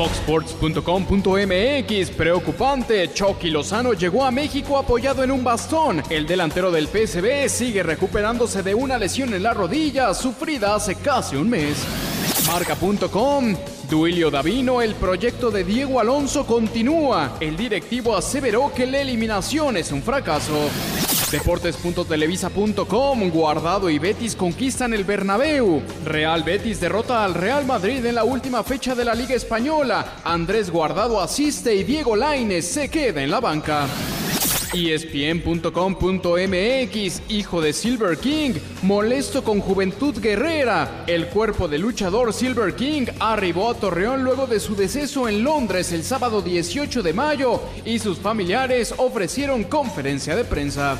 Foxsports.com.mx Preocupante, Chucky Lozano llegó a México apoyado en un bastón. El delantero del PSV sigue recuperándose de una lesión en la rodilla sufrida hace casi un mes. Marca.com Duilio Davino, el proyecto de Diego Alonso continúa. El directivo aseveró que la eliminación es un fracaso. Deportes.televisa.com Guardado y Betis conquistan el Bernabéu. Real Betis derrota al Real Madrid en la última fecha de la Liga Española. Andrés Guardado asiste y Diego Lainez se queda en la banca. ESPN.com.mx, hijo de Silver King, molesto con Juventud Guerrera. El cuerpo del luchador Silver King arribó a Torreón luego de su deceso en Londres el sábado 18 de mayo y sus familiares ofrecieron conferencia de prensa.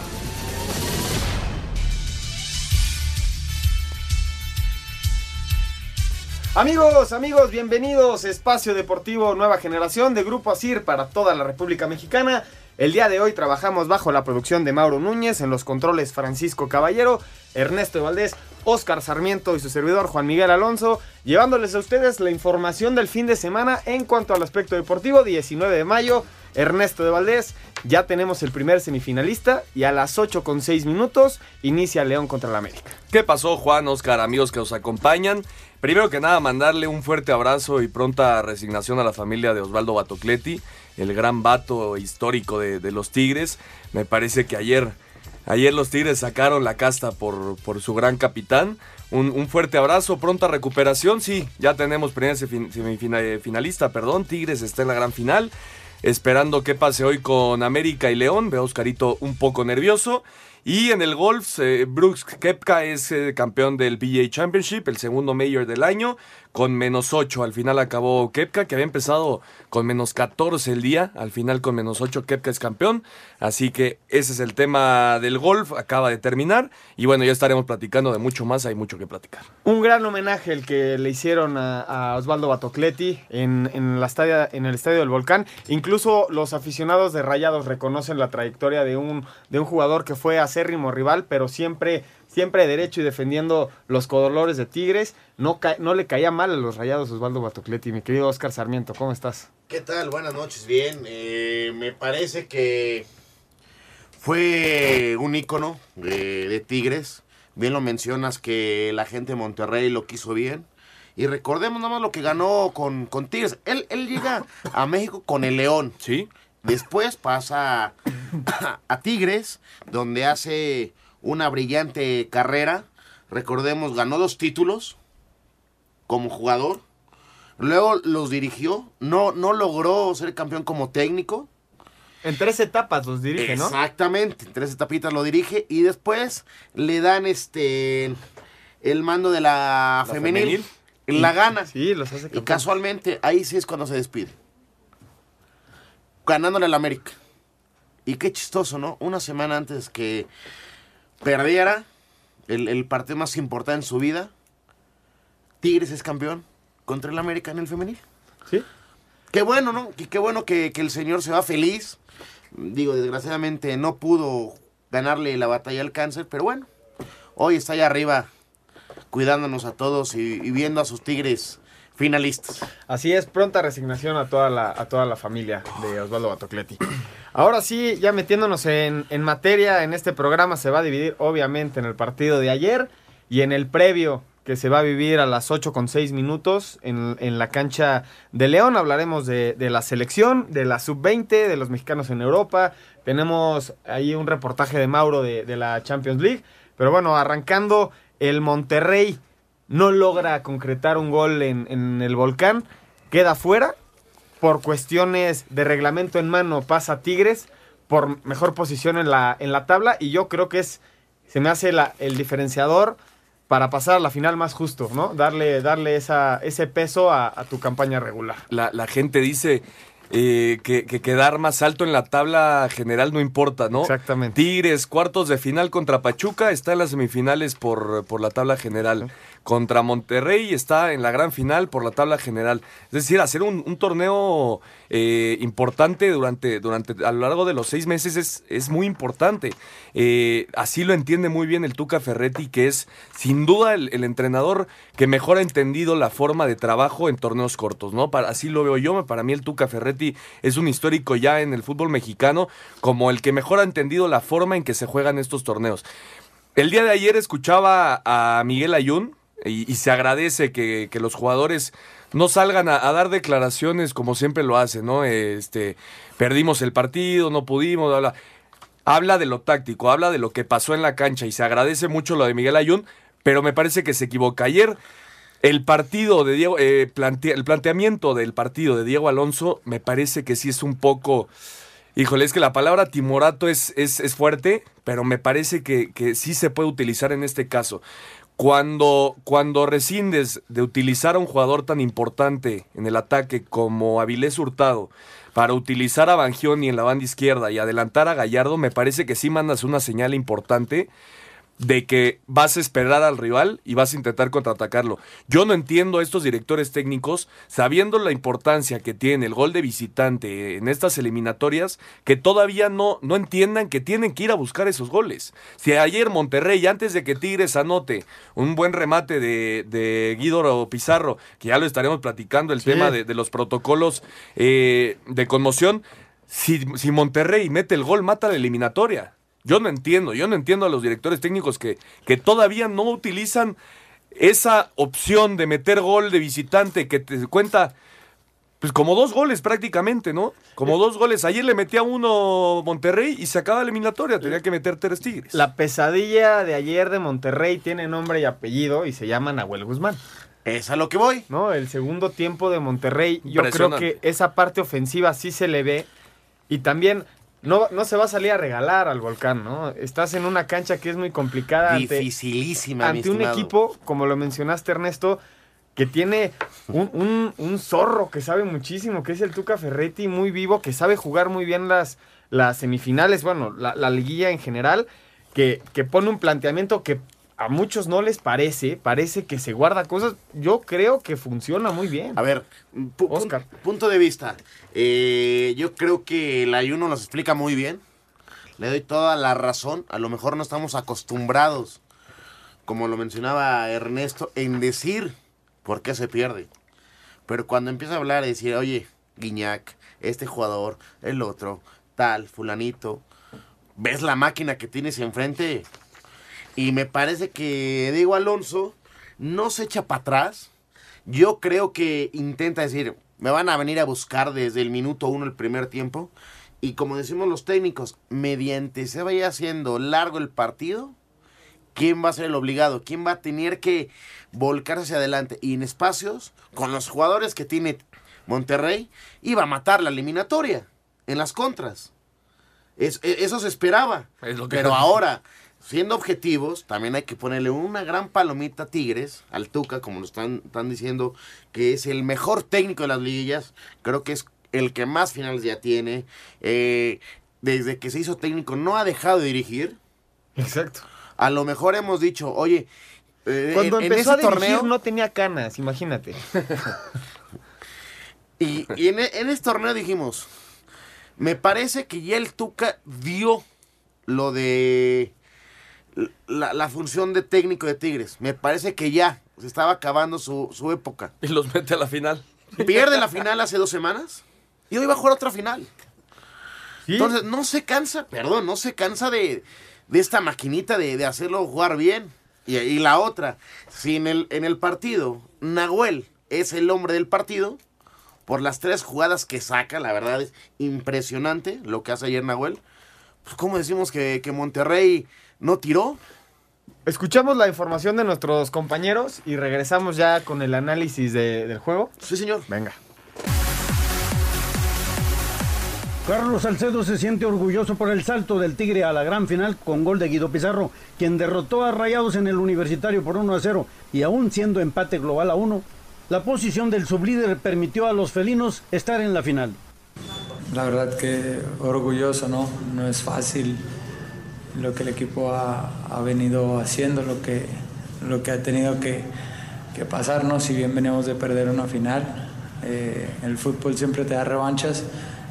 Amigos, amigos, bienvenidos. Espacio Deportivo Nueva Generación de Grupo Asir para toda la República Mexicana. El día de hoy trabajamos bajo la producción de Mauro Núñez, en los controles Francisco Caballero, Ernesto Valdés, Óscar Sarmiento y su servidor Juan Miguel Alonso, llevándoles a ustedes la información del fin de semana en cuanto al aspecto deportivo, 19 de mayo, Ernesto de Valdés, ya tenemos el primer semifinalista y a las 8 con 6 minutos inicia León contra la América. ¿Qué pasó, Juan, Oscar, amigos que nos acompañan? Primero que nada, mandarle un fuerte abrazo y pronta resignación a la familia de Osvaldo Batocleti, el gran vato histórico de, los Tigres. Me parece que ayer, ayer los Tigres sacaron la casta por, por su gran capitán. Un, un fuerte abrazo, pronta recuperación. Sí, ya tenemos primer semifin- semifina- eh, perdón. Tigres está en la gran final. Esperando qué pase hoy con América y León. Veo a Oscarito un poco nervioso. Y en el golf, eh, Brooks Kepka es eh, campeón del PGA Championship, el segundo mayor del año, con menos 8. Al final acabó Kepka, que había empezado con menos 14 el día. Al final con menos 8 Kepka es campeón. Así que ese es el tema del golf, acaba de terminar. Y bueno, ya estaremos platicando de mucho más, hay mucho que platicar. Un gran homenaje el que le hicieron a, Osvaldo Batocleti en, en la estadia- en el Estadio del Volcán. Incluso los aficionados de Rayados reconocen la trayectoria de un, de un jugador que fue acérrimo rival, pero siempre, siempre derecho y defendiendo los colores de Tigres. No, ca- no le caía mal a los Rayados Osvaldo Batocleti. Mi querido Oscar Sarmiento, ¿cómo estás? ¿Qué tal? Buenas noches, bien. Eh, me parece que fue un ícono de, de Tigres. Bien lo mencionas que la gente de Monterrey lo quiso bien. Y recordemos nada más lo que ganó con, con Tigres. Él, él llega a México con el León. ¿Sí? Después pasa a, a Tigres, donde hace una brillante carrera. Recordemos, ganó dos títulos como jugador. Luego los dirigió. No, no logró ser campeón como técnico. En tres etapas los dirige, ¿no? Exactamente. En tres etapitas lo dirige. Y después le dan este el mando de la, ¿La femenil. la gana. Sí, los hace Y casualmente, ahí sí es cuando se despide. Ganándole al América. Y qué chistoso, ¿no? Una semana antes que perdiera el, el partido más importante en su vida, Tigres es campeón contra el América en el femenil. Sí. Qué bueno, ¿no? Y qué bueno que, que el señor se va feliz. Digo, desgraciadamente no pudo ganarle la batalla al cáncer, pero bueno, hoy está allá arriba cuidándonos a todos y, y viendo a sus tigres finalistas. Así es, pronta resignación a toda la, a toda la familia de Osvaldo Batocleti. Ahora sí, ya metiéndonos en, en materia, en este programa se va a dividir obviamente en el partido de ayer y en el previo que se va a vivir a las 8 con 6 minutos en, en la cancha de León. Hablaremos de, de la selección, de la sub-20, de los mexicanos en Europa, tenemos ahí un reportaje de Mauro de, de la Champions League. Pero bueno, arrancando, el Monterrey no logra concretar un gol en, en el volcán, queda fuera. Por cuestiones de reglamento en mano pasa Tigres por mejor posición en la, en la tabla y yo creo que es, se me hace la- el diferenciador para pasar a la final más justo, ¿no? Darle, darle esa, ese peso a, a tu campaña regular. La, la gente dice eh, que, que quedar más alto en la tabla general no importa, ¿no? Exactamente. Tigres, cuartos de final contra Pachuca, está en las semifinales por, por la tabla general. Contra Monterrey está en la gran final por la tabla general. Es decir, hacer un, torneo eh, importante durante, durante a lo largo de los seis meses es, es muy importante. Eh, así lo entiende muy bien el Tuca Ferretti, que es sin duda el, entrenador que mejor ha entendido la forma de trabajo en torneos cortos, ¿no? Así lo veo yo. Para mí el Tuca Ferretti es un histórico ya en el fútbol mexicano, como el que mejor ha entendido la forma en que se juegan estos torneos. El día de ayer escuchaba a Miguel Ayun y, se agradece que, que los jugadores no salgan a, dar declaraciones como siempre lo hacen, ¿no? Este, perdimos el partido, no pudimos, bla, bla. Habla de lo táctico, habla de lo que pasó en la cancha y se agradece mucho lo de Miguel Ayun, pero me parece que se equivoca. Ayer el partido de Diego, eh, el planteamiento del partido de Diego Alonso me parece que sí es un poco... Híjole, es que la palabra timorato es, es, es fuerte, pero me parece que, que sí se puede utilizar en este caso. Cuando, cuando rescindes de utilizar a un jugador tan importante en el ataque como Avilés Hurtado para utilizar a Bangioni en la banda izquierda y adelantar a Gallardo, me parece que sí mandas una señal importante de que vas a esperar al rival y vas a intentar contraatacarlo. Yo no entiendo a estos directores técnicos, sabiendo la importancia que tiene el gol de visitante en estas eliminatorias, que todavía no, no entiendan que tienen que ir a buscar esos goles. Si ayer Monterrey, antes de que Tigres anote un buen remate de, de Guido Pizarro, que ya lo estaremos platicando, el Sí. tema de, de los protocolos eh, de conmoción, si, si Monterrey mete el gol, mata la eliminatoria. Yo no entiendo, yo no entiendo a los directores técnicos que, que todavía no utilizan esa opción de meter gol de visitante que te cuenta, pues como dos goles prácticamente, ¿no? Como dos goles. Ayer le metía uno Monterrey y se acaba la eliminatoria, tenía que meter tres Tigres. La pesadilla de ayer de Monterrey tiene nombre y apellido y se llama Nahuel Guzmán. Es a lo que voy. ¿no? El segundo tiempo de Monterrey, yo creo que esa parte ofensiva sí se le ve. Y también no, no se va a salir a regalar al volcán, ¿no? Estás en una cancha que es muy complicada ante, Dificilísima, mi ante un equipo, como lo mencionaste, Ernesto, que tiene un, un- un zorro que sabe muchísimo, que es el Tuca Ferretti, muy vivo, que sabe jugar muy bien las, las semifinales, bueno, la, la liguilla en general, que, que pone un planteamiento que a muchos no les parece, parece que se guarda cosas. Yo creo que funciona muy bien. A ver, pu- pun- Oscar. punto de vista. Eh, yo creo que el ayuno nos explica muy bien. Le doy toda la razón. A lo mejor no estamos acostumbrados, como lo mencionaba Ernesto, en decir por qué se pierde. Pero cuando empieza a hablar y decir, oye, Guiñac, este jugador, el otro, tal, fulanito, ves la máquina que tienes enfrente. Y me parece que Diego Alonso no se echa para atrás. Yo creo que intenta decir, me van a venir a buscar desde el minuto uno el primer tiempo. Y como decimos los técnicos, mediante se vaya haciendo largo el partido, ¿quién va a ser el obligado? ¿Quién va a tener que volcarse hacia adelante? Y en espacios, con los jugadores que tiene Monterrey, iba a matar la eliminatoria en las contras. Es- e- eso se esperaba. Es lo que- Pero ahora, siendo objetivos, también hay que ponerle una gran palomita a Tigres, al Tuca, como lo están, están diciendo, que es el mejor técnico de las liguillas. Creo que es el que más finales ya tiene. Eh, desde que se hizo técnico no ha dejado de dirigir. Exacto. A lo mejor hemos dicho, oye, eh, Cuando en, en empezó a ese dirigir torneo... no tenía canas, imagínate. Y, y en, en este torneo dijimos, me parece que ya el Tuca dio lo de la, la función de técnico de Tigres. Me parece que ya se estaba acabando su, su época. Y los mete a la final. Pierde la final hace dos semanas y hoy va a jugar otra final. Sí. Entonces no se cansa, perdón, no se cansa de, de esta maquinita de, de hacerlo jugar bien. Y, y la otra, si en el, en el partido Nahuel es el hombre del partido, por las tres jugadas que saca, la verdad es impresionante lo que hace ayer Nahuel. pues, ¿cómo decimos que, que Monterrey no tiró? Escuchamos la información de nuestros compañeros y regresamos ya con el análisis de- del juego. Sí, señor. Venga. Carlos Salcedo se siente orgulloso por el salto del Tigre a la gran final con gol de Guido Pizarro, quien derrotó a Rayados en el Universitario por 1 a 0 y aún siendo empate global a 1, la posición del sublíder permitió a los felinos estar en la final. La verdad que orgulloso, ¿no? No es fácil lo que el equipo ha, ha venido haciendo, lo que, lo que ha tenido que, que pasar, ¿no? Si bien venimos de perder una final, eh, el fútbol siempre te da revanchas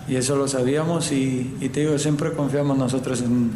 y eso lo sabíamos y, te digo, siempre confiamos nosotros en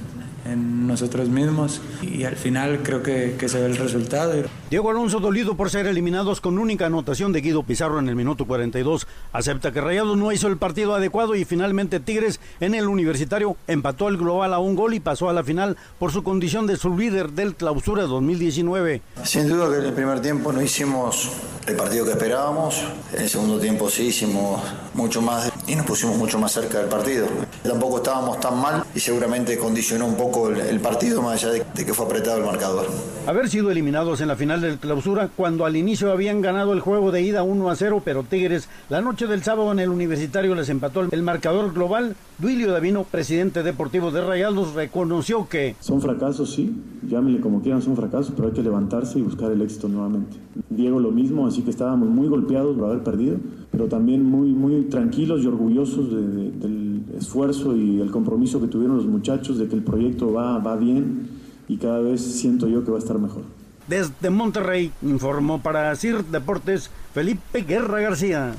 nosotros mismos y al final creo que, que se ve el resultado. Diego Alonso dolido por ser eliminados con única anotación de Guido Pizarro en el minuto 42. Acepta que Rayados no hizo el partido adecuado y finalmente Tigres en el universitario empató el global a un gol y pasó a la final por su condición de sublíder del clausura 2019. Sin duda que en el primer tiempo no hicimos el partido que esperábamos. En el segundo tiempo sí hicimos mucho más y nos pusimos mucho más cerca del partido. Tampoco estábamos tan mal y seguramente condicionó un poco el, el partido más allá de, de que fue apretado el marcador. Haber sido eliminados en la final del clausura cuando al inicio habían ganado el juego de ida 1 a 0, pero Tigres la noche del sábado en el universitario les empató el marcador global. Duilio Davino, presidente deportivo de Rayados, reconoció que Son fracasos, sí, llámenle como quieran, son fracasos, pero hay que levantarse y buscar el éxito nuevamente. Diego lo mismo, así que estábamos muy golpeados por haber perdido, pero también muy, muy tranquilos y orgullosos de- de- del esfuerzo y el compromiso que tuvieron los muchachos de que el proyecto va, va bien y cada vez siento yo que va a estar mejor. desde Monterrey informó para CIR Deportes Felipe Guerra García.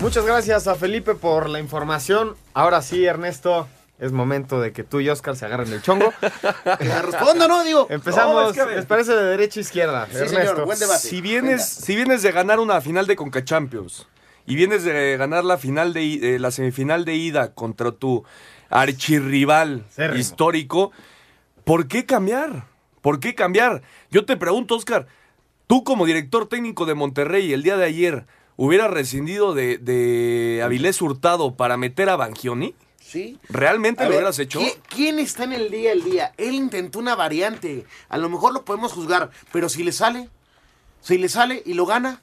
Muchas gracias a Felipe por la información. Ahora sí, Ernesto, es momento de que tú y Oscar se agarren el chongo. Que responda, ¿no? Digo, Empezamos, No, es que les parece de derecha a izquierda. Sí, Ernesto. señor, buen debate. Si vienes, si vienes de ganar una final de Conca Champions y vienes de ganar la final de eh, la semifinal de ida contra tu archirrival histórico, ¿por qué cambiar? ¿Por qué cambiar? Yo te pregunto, Oscar, tú como director técnico de Monterrey el día de ayer hubieras rescindido de, de Avilés Hurtado para meter a Bangioni? Sí. ¿Realmente A lo ver, hubieras hecho? ¿qui- ¿Quién está en el día al día? Él intentó una variante. A lo mejor lo podemos juzgar, pero si le sale, si le sale y lo gana.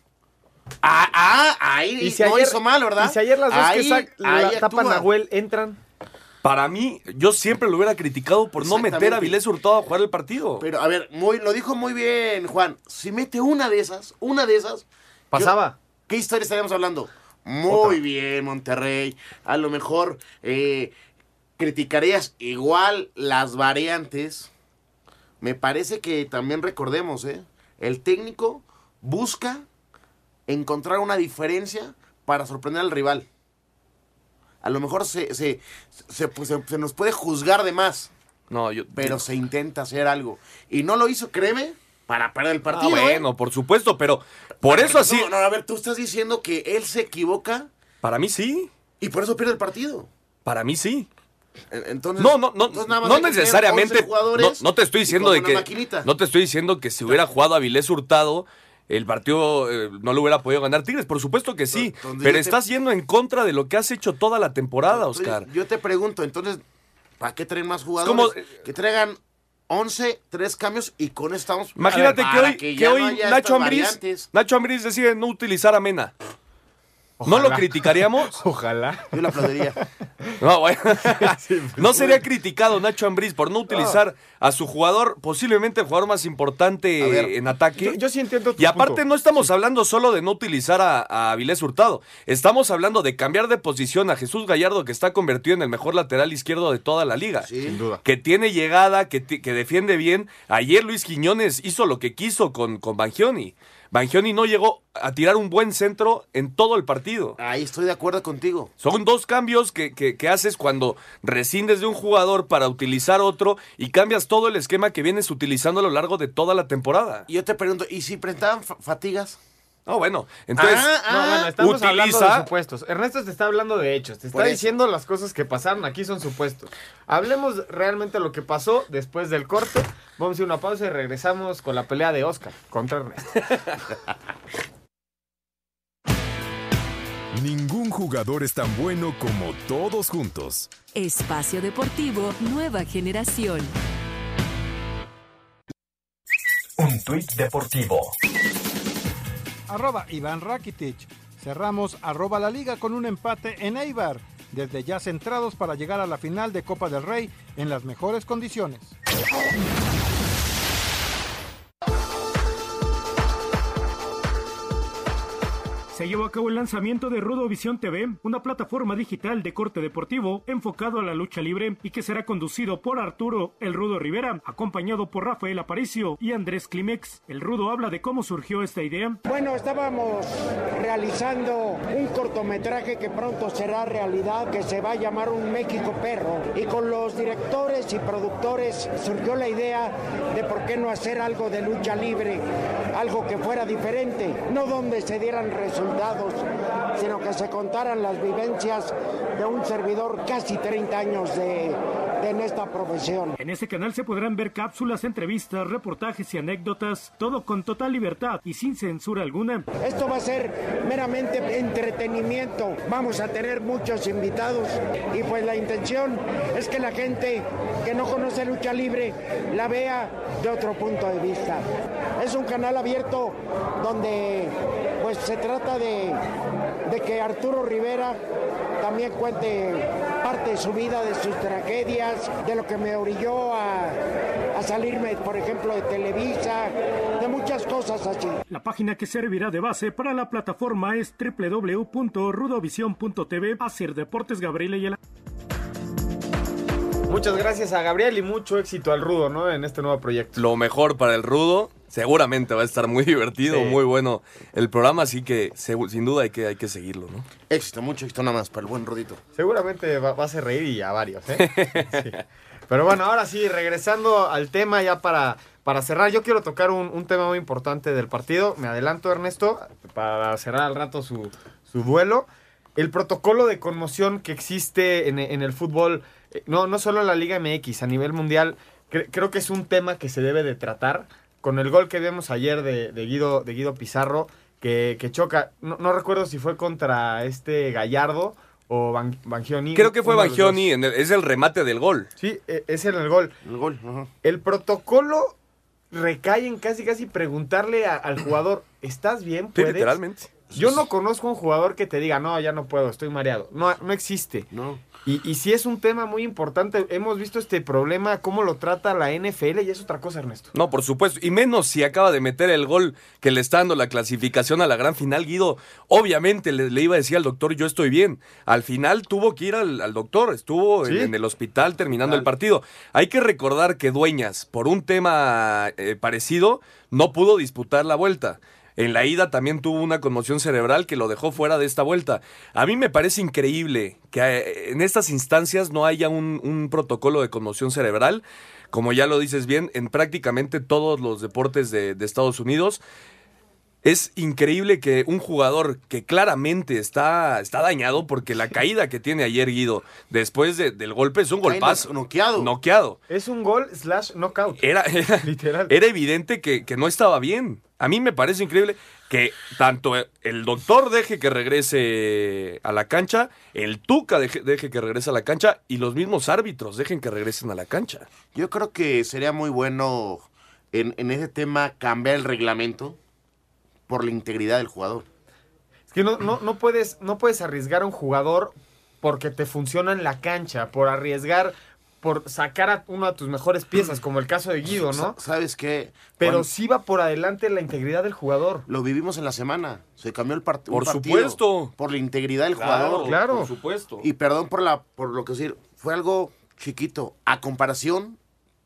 Ah, ah, ahí Y si no ayer- hizo mal, ¿verdad? Y si ayer las dos Ahí- que sac- la ahí tapan actúa. a Nahuel entran. Para mí, yo siempre lo hubiera criticado por no meter a. Avilés Hurtado a jugar el partido. Pero a ver, muy, lo dijo muy bien Juan. Si mete una de esas, una de esas. Pasaba. yo- ¿Qué historia estaríamos hablando? Muy bien, Monterrey. A lo mejor eh, criticarías igual las variantes. Me parece que también recordemos, ¿eh? El técnico busca encontrar una diferencia para sorprender al rival. A lo mejor se, se, se, pues, se- se nos puede juzgar de más No, yo. pero se intenta hacer algo. Y no lo hizo, créeme, para perder el partido. Ah, ¿eh? bueno, por supuesto, pero por eso así. No, no, a ver, tú estás diciendo que él se equivoca Para mí sí. y por eso pierde el partido. Para mí sí. En- Entonces, No, no, no, entonces nada más no necesariamente. 11 jugadores No, no te estoy diciendo de que. maquinita. No te estoy diciendo que si hubiera jugado a Avilés Hurtado, el partido eh, no lo hubiera podido ganar Tigres. Por supuesto que sí. Entonces pero te- estás yendo en contra de lo que has hecho toda la temporada, Entonces, Oscar. Yo te pregunto, entonces, ¿para qué traen más jugadores? como- Que traigan 11, 3 cambios y con eso estamos. Imagínate ver, que hoy, que no hoy Nacho Ambriz. Nacho Ambriz decide no utilizar a Mena. ¿No lo criticaríamos? Ojalá. Yo le aplaudiría. No, bueno. no sería criticado Nacho Ambriz por no utilizar a su jugador, posiblemente el jugador más importante ver, en ataque. Yo, yo sí entiendo tu y aparte punto. no estamos hablando solo de no utilizar a, a Avilés Hurtado. Estamos hablando de cambiar de posición a Jesús Gallardo, que está convertido en el mejor lateral izquierdo de toda la liga. Sí. Sin duda. Que tiene llegada, que, que defiende bien. Ayer Luis Quiñones hizo lo que quiso con, con Bangioni. Bangioni no llegó a tirar un buen centro en todo el partido. Ahí estoy de acuerdo contigo. Son dos cambios que, que- que haces cuando rescindes de un jugador para utilizar otro y cambias todo el esquema que vienes utilizando a lo largo de toda la temporada. Y yo te pregunto, ¿y si presentaban fa- fatigas? No, bueno, entonces Ah, No, bueno, estamos hablando de supuestos. Ernesto te está hablando de hechos, te está diciendo las cosas que pasaron, aquí son supuestos. Hablemos realmente lo que pasó después del corte. Vamos a ir a una pausa y regresamos con la pelea de Oscar contra Ernesto. Ningún jugador es tan bueno como todos juntos. Espacio Deportivo Nueva Generación. Un tuit deportivo. Arroba Iván Rakitic. Cerramos arroba la liga con un empate en Eibar. Desde ya centrados para llegar a la final de Copa del Rey en las mejores condiciones. Se llevó a cabo el lanzamiento de Rudo Visión TV, una plataforma digital de corte deportivo enfocado a la lucha libre y que será conducido por Arturo El Rudo Rivera, acompañado por Rafael Aparicio y Andrés Climex. El Rudo habla de cómo surgió esta idea. Bueno, estábamos realizando un cortometraje que pronto será realidad, que se va a llamar Un México Perro. Y con los directores y productores surgió la idea de por qué no hacer algo de lucha libre, algo que fuera diferente, no donde se dieran resultados sino que se contaran las vivencias de un servidor casi 30 años de, en esta profesión. En este canal se podrán ver cápsulas, entrevistas, reportajes y anécdotas, todo con total libertad y sin censura alguna. Esto va a ser meramente entretenimiento. Vamos a tener muchos invitados y pues la intención es que la gente que no conoce lucha libre la vea de otro punto de vista. Es un canal abierto donde pues se trata de, de que Arturo Rivera también cuente parte de su vida, de sus tragedias, de lo que me orilló a, salirme, por ejemplo, de Televisa, de muchas cosas así. La página que servirá de base para la plataforma es www.rudovision.tv. Hacer Deportes Gabriela y el... Muchas gracias a Gabriel y mucho éxito al Rudo, ¿no? En este nuevo proyecto. Lo mejor para el Rudo. Seguramente va a estar muy divertido, Sí. muy bueno el programa, así que sin duda hay que, hay que seguirlo, ¿no? Éxito, mucho éxito nada más para el buen Rodito. Seguramente va, va a hacer reír y a varios, ¿eh? Sí. Pero bueno, ahora sí, regresando al tema ya para, para cerrar, yo quiero tocar un, un tema muy importante del partido. Me adelanto, Ernesto, para cerrar al rato su, su duelo. El protocolo de conmoción que existe en, en el fútbol, no, no solo en la Liga MX, a nivel mundial, cre- creo que es un tema que se debe de tratar. Con el gol que vimos ayer de, de Guido, de Guido Pizarro, que, que choca, no, no recuerdo si fue contra este Gallardo o Ban- Bangioni. Creo que fue Bangioni, en el- es el remate del gol. Sí, e- es en el gol. El gol, ajá. El protocolo recae en casi casi preguntarle a- al jugador, ¿estás bien? Sí, ¿Puedes?". literalmente. Yo no conozco un jugador que te diga, no, ya no puedo, estoy mareado. No, no existe. No. Y, y sí es un tema muy importante. Hemos visto este problema, cómo lo trata la NFL y es otra cosa, Ernesto. No, por supuesto. Y menos si acaba de meter el gol que le está dando la clasificación a la gran final, Guido. Obviamente le, le iba a decir al doctor, yo estoy bien. Al final tuvo que ir al, al doctor, estuvo Sí. en el hospital terminando el partido. Hay que recordar que Dueñas, por un tema eh, parecido, no pudo disputar la vuelta. En la ida también tuvo una conmoción cerebral que lo dejó fuera de esta vuelta. A mí me parece increíble que eh, en estas instancias no haya un, un protocolo de conmoción cerebral, como ya lo dices bien, en prácticamente todos los deportes de, de Estados Unidos. Es increíble que un jugador que claramente está, está dañado porque la caída que tiene ayer Guido después de- del golpe es un golpazo. noqueado. Noqueado. Es un gol slash knockout. Era, era, Literal. era evidente que, que no estaba bien. A mí me parece increíble que tanto el doctor deje que regrese a la cancha, el Tuca deje, deje que regrese a la cancha y los mismos árbitros dejen que regresen a la cancha. Yo creo que sería muy bueno en, en ese tema cambiar el reglamento por la integridad del jugador. Es que no, no, no, puedes, no puedes arriesgar a un jugador porque te funciona en la cancha, por arriesgar, por sacar a una de tus mejores piezas, como el caso de Guido, ¿no? Sa- ¿Sabes qué? Pero Cuando- sí va por adelante la integridad del jugador. Lo vivimos en la semana. Se cambió el part- un Por partido. supuesto. Por la integridad del Claro, jugador. claro. Por supuesto. Y perdón por la por lo que decir. Fue algo chiquito. A comparación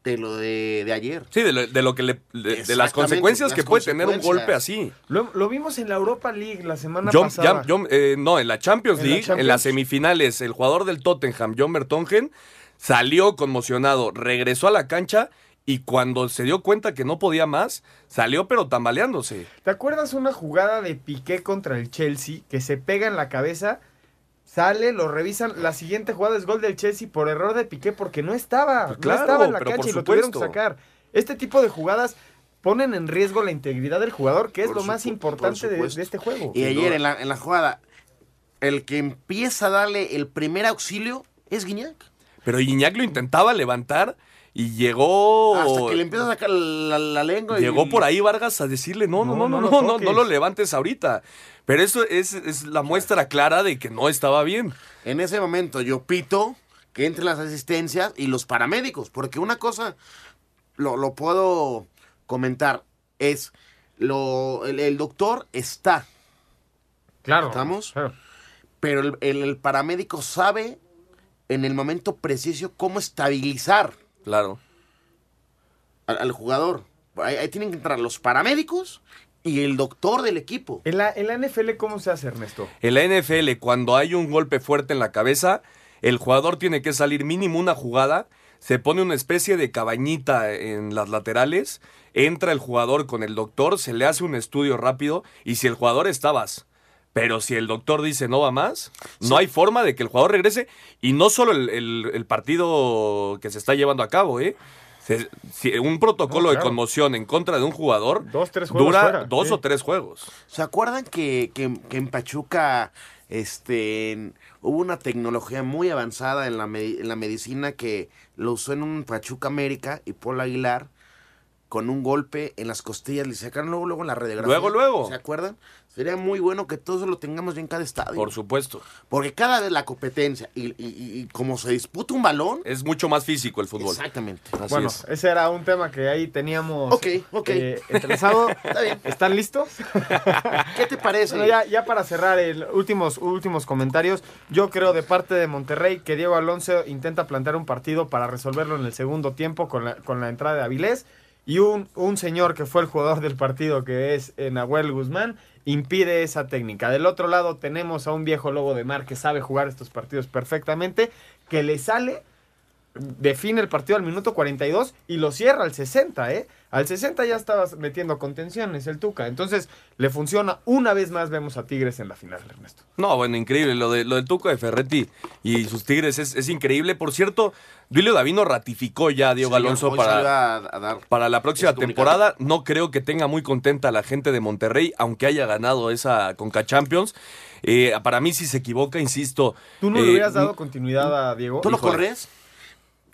de lo de, de ayer. Sí, de lo, de lo que le, de, de las consecuencias que puede tener un golpe así. Lo, lo vimos en la Europa League la semana John- pasada. John- eh, no, en la Champions ¿En la League, en las semifinales, el jugador del Tottenham, John Bertongen, salió conmocionado, regresó a la cancha y cuando se dio cuenta que no podía más, salió pero tambaleándose. ¿Te acuerdas una jugada de Piqué contra el Chelsea que se pega en la cabeza? Sale, lo revisan. La siguiente jugada es gol del Chelsea por error de Piqué porque no estaba. Pues claro, no estaba en la pero cancha y lo tuvieron que sacar. Este tipo de jugadas ponen en riesgo la integridad del jugador, que es Por lo más importante de este juego. Y ayer en la, en la jugada, el que empieza a darle el primer auxilio es Guiñac. Pero Iñak lo intentaba levantar y llegó. Hasta que le empieza a sacar la, la lengua. Llegó por ahí Vargas a decirle: no, no, no, no, no, no, no, no lo levantes ahorita. Pero eso es, es, la muestra clara de que no estaba bien. En ese momento yo pito que entre las asistencias y los paramédicos, porque una cosa lo, lo puedo comentar es lo el, doctor está. Claro. ¿Estamos? Claro. Pero el, el, paramédico sabe en el momento preciso cómo estabilizar Claro. al, al jugador. Ahí, ahí tienen que entrar los paramédicos y el doctor del equipo. ¿En la, en la NFL cómo se hace, Ernesto? En la NFL, cuando hay un golpe fuerte en la cabeza, el jugador tiene que salir mínimo una jugada, se pone una especie de cabañita en las laterales, entra el jugador con el doctor, se le hace un estudio rápido y si el jugador está vas. Pero si el doctor dice no va más, no hay forma de que el jugador regrese. Y no solo el, el- el partido que se está llevando a cabo, ¿eh? Se- si un protocolo No, de conmoción en contra de un jugador Dos, tres juegos dura fuera, dos sí. o tres juegos. ¿Se acuerdan que, que- que en Pachuca este, hubo una tecnología muy avanzada en la, me- en la medicina que lo usó en un Pachuca América y Paul Aguilar con un golpe en las costillas, le sacaron luego, luego la radiografía. Luego, luego. ¿Se acuerdan? Sería muy bueno que todo eso lo tengamos ya en cada estadio. Por supuesto. Porque cada vez la competencia y, y- como se disputa un balón... Es mucho más físico el fútbol. Exactamente. Así bueno, es. ese era un tema que ahí teníamos Ok, ok. eh, entrelazado. Está bien. ¿Están listos? ¿Qué te parece? Bueno, ya, ya para cerrar, el últimos, últimos comentarios. Yo creo de parte de Monterrey que Diego Alonso intenta plantear un partido para resolverlo en el segundo tiempo con la, con la entrada de Avilés. Y un, un señor que fue el jugador del partido, que es eh, Nahuel Guzmán, impide esa técnica. Del otro lado tenemos a un viejo lobo de mar que sabe jugar estos partidos perfectamente, que le sale, define el partido al minuto 42 y lo cierra al 60, ¿eh? Al 60 ya estabas metiendo contenciones el Tuca. Entonces le funciona. Una vez más vemos a Tigres en la final, Ernesto. No, bueno, increíble. Lo, de, lo del Tuco de Ferretti y sus Tigres es, es increíble. Por cierto, Duilio Davino ratificó ya a Diego Señor, Alonso para, a- a dar para la próxima temporada. No creo que tenga muy contenta a la gente de Monterrey, aunque haya ganado esa Conca Champions. Eh, para mí, si se equivoca, insisto. ¿Tú no eh, le hubieras dado continuidad a Diego? ¿Tú lo corres?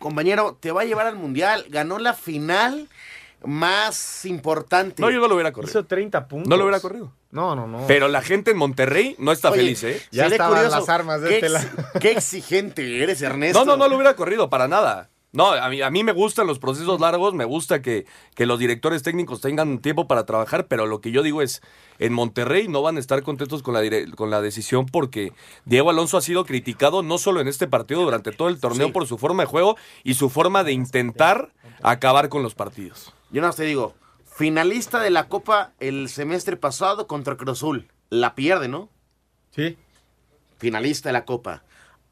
Compañero, te va a llevar al Mundial. Ganó la final más importante. No, yo no lo hubiera corrido. Hizo 30 puntos. No lo hubiera corrido. No, no, no. Pero la gente en Monterrey no está Oye, feliz, ¿eh? Ya estaban curioso, las armas de qué este ex- lado. Qué exigente eres, Ernesto. No, no, no lo hubiera corrido para nada. No, a mí, a mí me gustan los procesos largos, me gusta que, que los directores técnicos tengan tiempo para trabajar, pero lo que yo digo es, en Monterrey no van a estar contentos con la, dire- con la decisión porque Diego Alonso ha sido criticado no solo en este partido, durante todo el torneo Sí. por su forma de juego y su forma de intentar acabar con los partidos. Yo nada más te digo, finalista de la Copa el semestre pasado contra Cruz Azul. La pierde, ¿no? Sí. Finalista de la Copa.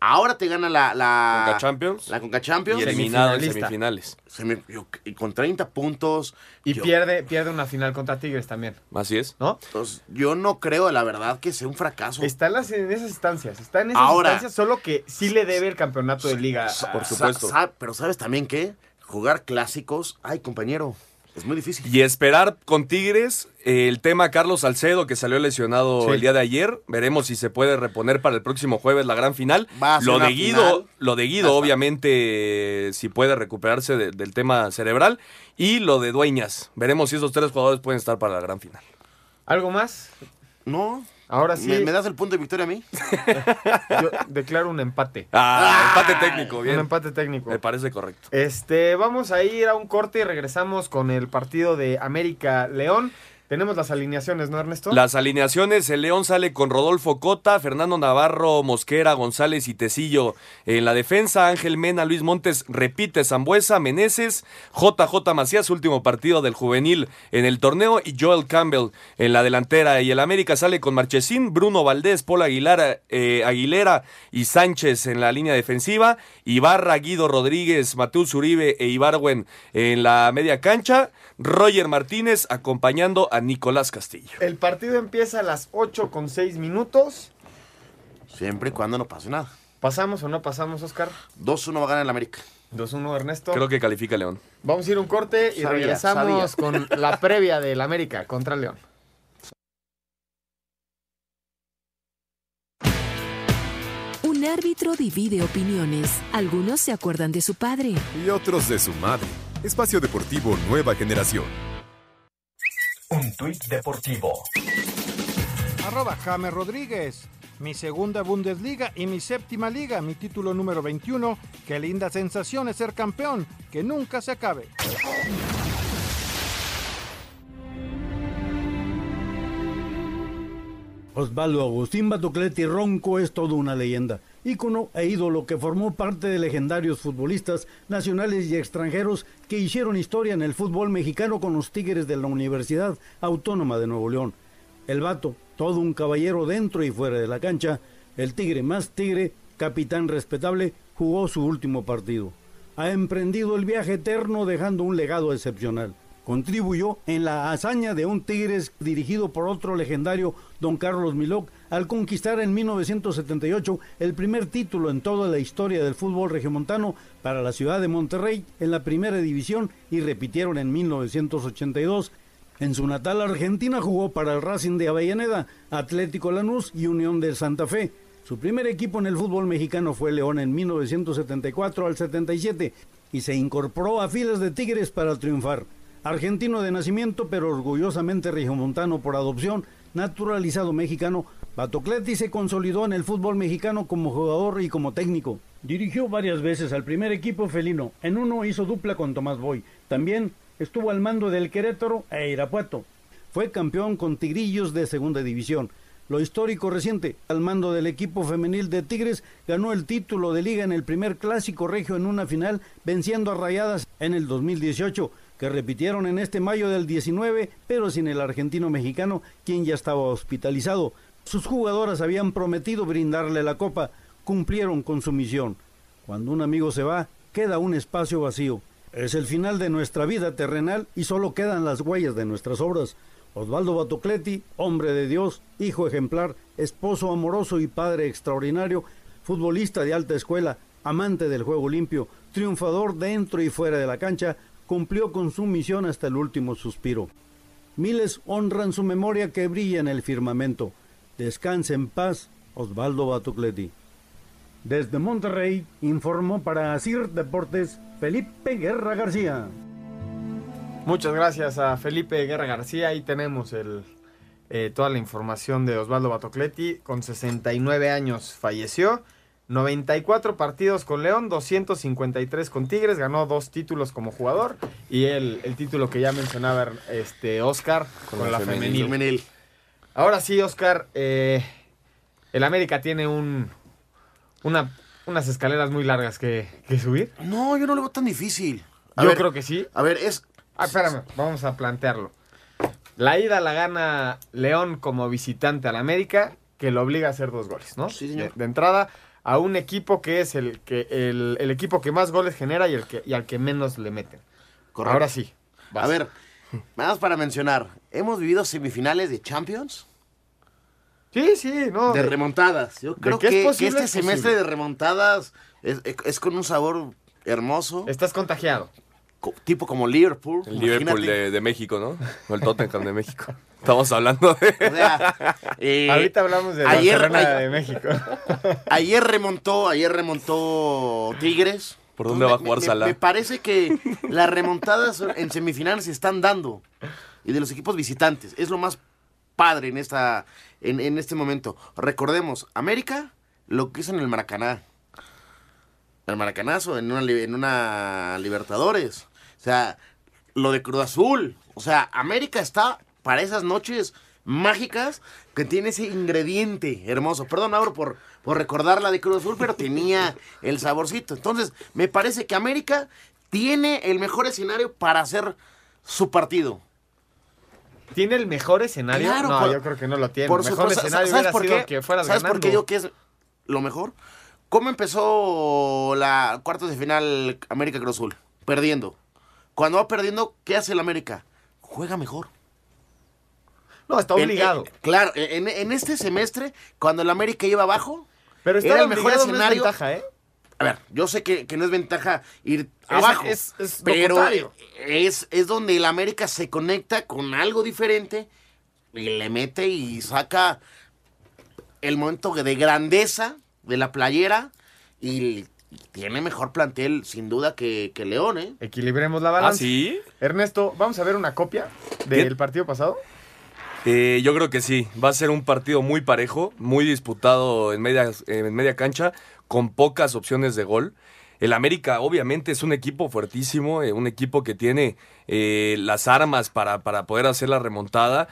Ahora te gana la... la Conca Champions. La Conca Champions. Y eliminado en semifinales. Semi- yo- y con 30 puntos. Y yo- pierde, pierde una final contra Tigres también, Así es. ¿no? Entonces, yo no creo, la verdad, que sea un fracaso. Está en, las- en esas instancias, está en esas Ahora- instancias, solo que sí le debe el campeonato de liga. por Sa- supuesto. sa- pero ¿sabes también qué? Jugar clásicos. Ay, compañero, es muy difícil. Y esperar con Tigres eh, el tema Carlos Salcedo, que salió lesionado Sí. el día de ayer. Veremos si se puede reponer para el próximo jueves la gran final. Va a ser Lo de Guido, final. lo de Guido, Hasta- obviamente, eh, si puede recuperarse de- del tema cerebral. Y lo de Dueñas. Veremos si esos tres jugadores pueden estar para la gran final. ¿Algo más? No. Ahora sí, ¿Me, me das el punto de victoria a mí? yo declaro un empate. Ah, empate técnico, bien. Un empate técnico. Me parece correcto. Este, vamos a ir a un corte y regresamos con el partido de América León. Tenemos las alineaciones, ¿no, Ernesto? Las alineaciones, el León sale con Rodolfo Cota, Fernando Navarro, Mosquera, González y Tecillo en la defensa, Ángel Mena, Luis Montes repite Zambuesa, Meneses, JJ Macías, último partido del juvenil en el torneo, y Joel Campbell en la delantera. Y el América sale con Marchesín, Bruno Valdés, Paul Aguilar, eh, Aguilera y Sánchez en la línea defensiva, Ibarra, Guido Rodríguez, Mateus Uribe e Ibarwen en la media cancha, Roger Martínez acompañando a Nicolás Castillo. El partido empieza a las 8 con 6 minutos. Siempre y cuando no pase nada. ¿Pasamos o no pasamos, Oscar? 2-1 va a ganar el América. 2-1, Ernesto. Creo que califica León. Vamos a ir a un corte y Sabía, regresamos sabía. con la previa del América contra León. árbitro divide opiniones. Algunos se acuerdan de su padre. Y otros de su madre. Espacio Deportivo Nueva Generación. Un tuit deportivo. Arroba James Rodríguez. Mi segunda Bundesliga y mi séptima liga, mi título número 21. Qué linda sensación es ser campeón, que nunca se acabe. Osvaldo Agustín Batocletti Ronco es toda una leyenda, ícono e ídolo que formó parte de legendarios futbolistas nacionales y extranjeros que hicieron historia en el fútbol mexicano con los Tigres de la Universidad Autónoma de Nuevo León. El vato, todo un caballero dentro y fuera de la cancha, el tigre más tigre, capitán respetable, jugó su último partido. Ha emprendido el viaje eterno dejando un legado excepcional contribuyó en la hazaña de un Tigres dirigido por otro legendario, don Carlos Miloc, al conquistar en 1978 el primer título en toda la historia del fútbol regiomontano para la ciudad de Monterrey en la primera división y repitieron en 1982. En su natal Argentina jugó para el Racing de Avellaneda, Atlético Lanús y Unión de Santa Fe. Su primer equipo en el fútbol mexicano fue León en 1974 al 77 y se incorporó a filas de Tigres para triunfar. Argentino de nacimiento, pero orgullosamente regiomontano por adopción, naturalizado mexicano, Batocletti se consolidó en el fútbol mexicano como jugador y como técnico. Dirigió varias veces al primer equipo felino. En uno hizo dupla con Tomás Boy. También estuvo al mando del Querétaro e Irapuato. Fue campeón con Tigrillos de segunda división. Lo histórico reciente, al mando del equipo femenil de Tigres, ganó el título de liga en el primer clásico regio en una final, venciendo a Rayadas en el 2018 que repitieron en este mayo del 19, pero sin el argentino mexicano, quien ya estaba hospitalizado. Sus jugadoras habían prometido brindarle la copa, cumplieron con su misión. Cuando un amigo se va, queda un espacio vacío. Es el final de nuestra vida terrenal y solo quedan las huellas de nuestras obras. Osvaldo Batocletti, hombre de Dios, hijo ejemplar, esposo amoroso y padre extraordinario, futbolista de alta escuela, amante del juego limpio, triunfador dentro y fuera de la cancha, cumplió con su misión hasta el último suspiro. Miles honran su memoria que brilla en el firmamento. Descanse en paz, Osvaldo Batocletti. Desde Monterrey informó para Asir Deportes Felipe Guerra García. Muchas gracias a Felipe Guerra García. Ahí tenemos eh, toda la información de Osvaldo Batocletti. Con 69 años falleció. 94 partidos con León, 253 con Tigres, ganó dos títulos como jugador y el, el título que ya mencionaba este Oscar con, la, femenil. Ahora sí, Oscar, eh, el América tiene un, una, unas escaleras muy largas que, que, subir. No, yo no lo veo tan difícil. yo creo que sí. A ver, es... Ah, espérame, vamos a plantearlo. La ida la gana León como visitante al América, que lo obliga a hacer dos goles, ¿no? Sí, señor. de, de entrada a un equipo que es el que el, el, equipo que más goles genera y el que y al que menos le meten. Correcto. Ahora sí. Vas. A ver, nada más para mencionar, hemos vivido semifinales de Champions. Sí, sí, no. De remontadas. Yo creo que, que, este semestre de remontadas es, es, con un sabor hermoso. Estás contagiado. Co tipo como Liverpool. El Liverpool de, de, México, ¿no? O el Tottenham de México. Estamos hablando de. O sea, eh, Ahorita hablamos de ayer, Barcelona de México. Ayer remontó, ayer remontó Tigres. ¿Por dónde Entonces, va a jugar me, Salah? Me, me parece que las remontadas en semifinales se están dando. Y de los equipos visitantes. Es lo más padre en, esta, en, en este momento. Recordemos, América, lo que hizo en el Maracaná. El Maracanazo, en una, en una Libertadores. O sea, lo de Cruz Azul. O sea, América está para esas noches mágicas que tiene ese ingrediente hermoso. Perdón, Mauro, por, por recordar la de Cruz Azul, pero tenía el saborcito. Entonces, me parece que América tiene el mejor escenario para hacer su partido. ¿Tiene el mejor escenario? Claro, no, por, yo creo que no lo tiene. Por mejor escenario ¿sabes por qué? que fueras ¿Sabes ganando. por qué digo que es lo mejor? ¿Cómo empezó la cuartos de final América Cruz Azul? Perdiendo. Cuando va perdiendo, ¿qué hace el América? Juega mejor. No, está obligado. En, en, claro, en, en, este semestre, cuando el América iba abajo, pero era el mejor escenario. No es ventaja, ¿eh? A ver, yo sé que, que no es ventaja ir es, abajo, es, es pero es, es donde el América se conecta con algo diferente y le mete y saca el momento de grandeza de la playera y tiene mejor plantel, sin duda, que, que León, ¿eh? Equilibremos la balanza. ¿Ah, sí? Ernesto, ¿vamos a ver una copia del ¿Qué? partido pasado? Eh, yo creo que sí, va a ser un partido muy parejo, muy disputado en media, en media cancha, con pocas opciones de gol. El América obviamente es un equipo fuertísimo, eh, un equipo que tiene eh, las armas para, para poder hacer la remontada.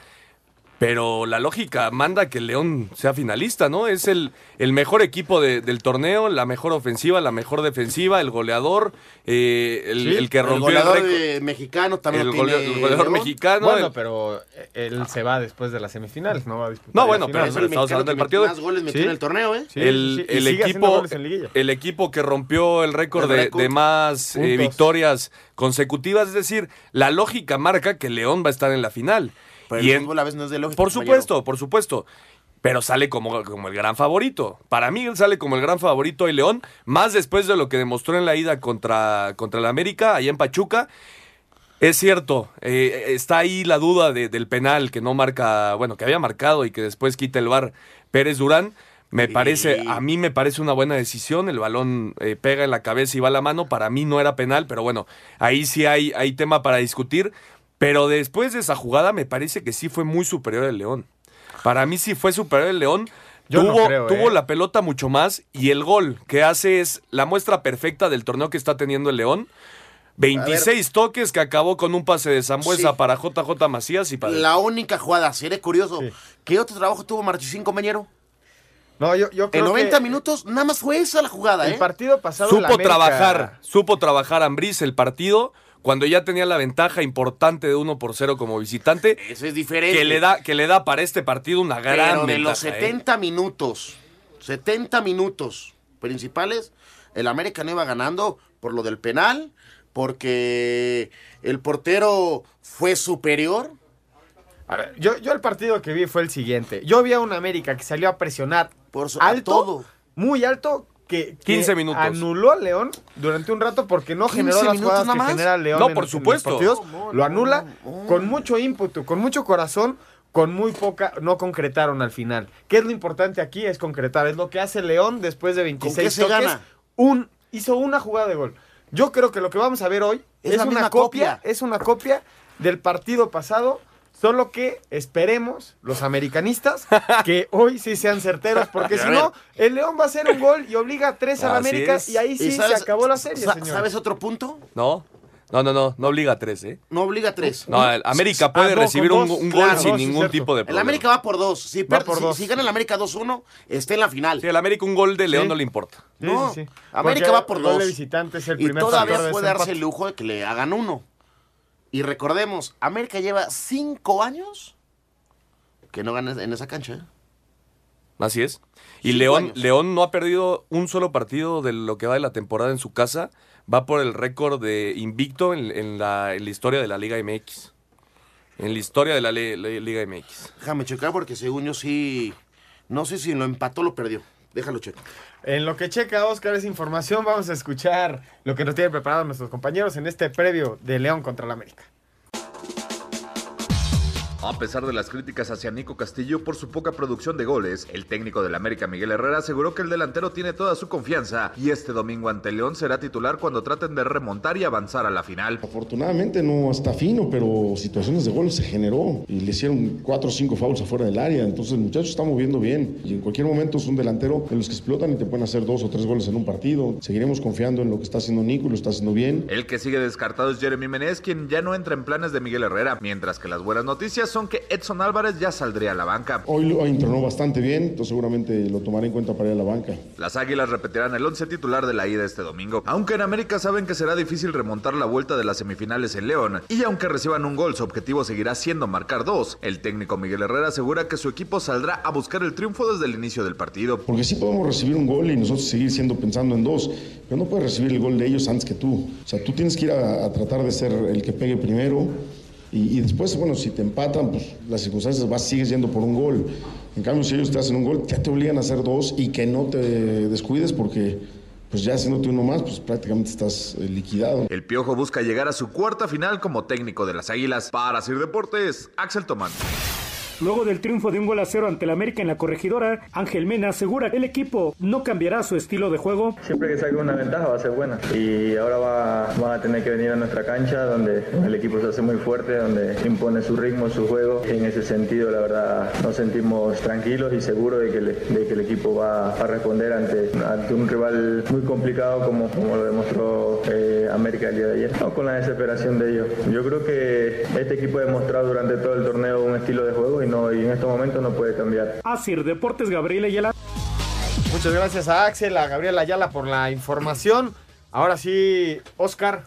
Pero la lógica manda que el León sea finalista, ¿no? Es el, el mejor equipo de- del torneo, la mejor ofensiva, la mejor defensiva, el goleador, eh, el, Sí, el que rompió el, goleador récord. de mexicano también el lo tiene goleo- el goleador León. mexicano. Bueno, el- pero él se va después de las semifinales, no va a disputar No, bueno, pero Es el estamos mexicano hablando del partido. más goles metió Sí. en el torneo, ¿eh? Sí, el, el equipo el equipo que rompió el récord El de, récord. de más eh, victorias consecutivas, es decir, la lógica marca que León va a estar en la final. Pero Y el en- fútbol a veces no es de lógica. por compañero. supuesto, por supuesto. Pero sale como, como el gran favorito. Para mí él sale como el gran favorito de León, más después de lo que demostró en la ida contra, contra el América, allá en Pachuca. Es cierto, eh, está ahí la duda de- del penal que no marca, bueno, que había marcado y que después quita el bar Pérez Durán. Me parece, a mí me parece una buena decisión. El balón eh, pega en la cabeza y va a la mano. Para mí no era penal, pero bueno, ahí sí hay, hay tema para discutir. Pero después de esa jugada, me parece que sí fue muy superior el León. Para mí sí fue superior el León. Yo no tuvo creo, tuvo ¿eh? la pelota mucho más y el gol que hace es la muestra perfecta del torneo que está teniendo el León. 26 toques que acabó con un pase de Zambuesa Sí. para JJ Macías y para... La única jugada, seré curioso. ¿Qué otro trabajo tuvo Marchesín, compañero? No, yo, yo En creo 90 que minutos, nada más fue esa la jugada, el ¿eh? partido pasado Supo América- trabajar, supo trabajar Ambriz el partido cuando ya tenía la ventaja importante de 1 por 0 como visitante, Eso es diferente. que le da, que le da para este partido una gran Pero de los ventaja, ¿eh? 70 minutos, 70 minutos principales, el América no iba ganando por lo del penal, porque el portero fue superior. A ver, yo, yo el partido que vi fue el siguiente. Yo vi a un América que salió a presionar Por su- a alto, todo. muy alto, que, que 15 minutos. anuló a León durante un rato porque no 15 generó las jugadas que genera León. No, en- por en los supuesto. lo anula con mucho ímpetu, con mucho corazón, con muy poca, no concretaron al final. ¿Qué es lo importante aquí? Es concretar. Es lo que hace León después de 26 qué se toques. gana? Un, hizo una jugada de gol. Yo creo que lo que vamos a ver hoy Es es, la una misma copia, copia. es una copia del partido pasado. Solo que esperemos, los americanistas, que hoy sí sean certeros, porque si no, el León va a hacer un gol y obliga a tres al América es. y ahí sí ¿Y se acabó la serie, sa- señor. ¿Sabes otro punto? ¿No? No, no, no, no obliga a tres, ¿eh? No obliga a tres. No, el América puede Ah, no, recibir un, dos, un claro, gol sin dos, ningún tipo de El problema. América va por dos. Si, Va por si- dos. si gana el América 2-1, está en la final. Sí, el América un gol de León Sí. no le importa. Sí, no, sí, sí. América Porque va por el gol dos. de visitante es el y primer todavía puede darse empate. el lujo de que le hagan uno. Y recordemos, América lleva cinco años que no gana en esa cancha. ¿eh? Así es. Y Cinco León, años. León no ha perdido un solo partido de lo que va de la temporada en su casa. Va por el récord de invicto en, en la, en la historia de la Liga MX. En la historia de la le- le- Liga MX. Déjame checar porque según yo sí... No sé si lo empató o lo perdió. Déjalo checar. En lo que checa Oscar esa información, vamos a escuchar lo que nos tienen preparado nuestros compañeros en este previo de León contra el América. A pesar de las críticas hacia Nico Castillo por su poca producción de goles, el técnico del América Miguel Herrera aseguró que el delantero tiene toda su confianza y este domingo ante León será titular cuando traten de remontar y avanzar a la final. Afortunadamente no está fino, pero situaciones de gol se generó y le hicieron cuatro o cinco fouls afuera del área. Entonces el muchacho está moviendo bien y en cualquier momento es un delantero de los que explotan y te pueden hacer dos o tres goles en un partido. Seguiremos confiando en lo que está haciendo Nico y lo está haciendo bien. El que sigue descartado es Jeremy Menez, quien ya no entra en planes de Miguel Herrera, mientras que las buenas noticias son que Edson Álvarez ya saldría a la banca. Hoy lo entrenó bastante bien, entonces seguramente lo tomaré en cuenta para ir a la banca. Las Águilas repetirán el once titular de la ida este domingo. Aunque en América saben que será difícil remontar la vuelta de las semifinales en León, y aunque reciban un gol, su objetivo seguirá siendo marcar dos. El técnico Miguel Herrera asegura que su equipo saldrá a buscar el triunfo desde el inicio del partido. Porque sí podemos recibir un gol y nosotros seguir siendo pensando en dos, pero no puedes recibir el gol de ellos antes que tú. O sea, tú tienes que ir a, a tratar de ser el que pegue primero y, después, bueno, si te empatan, pues las circunstancias vas, sigues yendo por un gol. En cambio, si ellos te hacen un gol, ya te obligan a hacer dos y que no te descuides porque pues ya haciéndote uno más, pues prácticamente estás eh, liquidado. El Piojo busca llegar a su cuarta final como técnico de las Águilas. Para Sir Deportes, Axel Tomán. Luego del triunfo de un gol a cero ante el América en la corregidora, Ángel Mena asegura que el equipo no cambiará su estilo de juego. Siempre que saque una ventaja va a ser buena y ahora va, van a tener que venir a nuestra cancha donde el equipo se hace muy fuerte, donde impone su ritmo, su juego. En ese sentido, la verdad, nos sentimos tranquilos y seguros de que, el equipo va a responder ante, un rival muy complicado como, lo demostró eh, América el día de ayer. No con la desesperación de ellos. Yo creo que este equipo ha demostrado durante todo el torneo un estilo de juego no, y en estos momentos no puede cambiar. Asir Deportes Gabriel Ayala. Muchas gracias a Axel, a Gabriela Ayala por la información. Ahora sí, Oscar.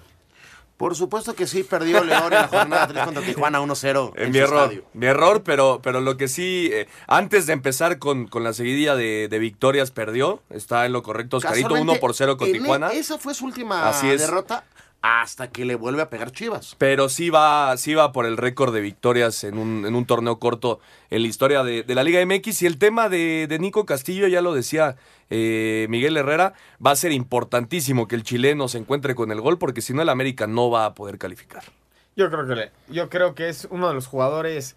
Por supuesto que sí, perdió León en la jornada 3 contra Tijuana 1-0 Eh, en mi su error, estadio. mi error, pero, pero lo que sí, eh, antes de empezar con, con la seguidilla de, de victorias, perdió. Está en lo correcto, Oscarito, Casualmente, 1 por 0 con Tijuana. Esa fue su última Así es. derrota hasta que le vuelve a pegar Chivas. Pero sí va, sí va por el récord de victorias en un, en un torneo corto en la historia de, de la Liga MX. Y el tema de, de Nico Castillo, ya lo decía eh, Miguel Herrera, va a ser importantísimo que el chileno se encuentre con el gol, porque si no el América no va a poder calificar. Yo creo que le- yo creo que es uno de los jugadores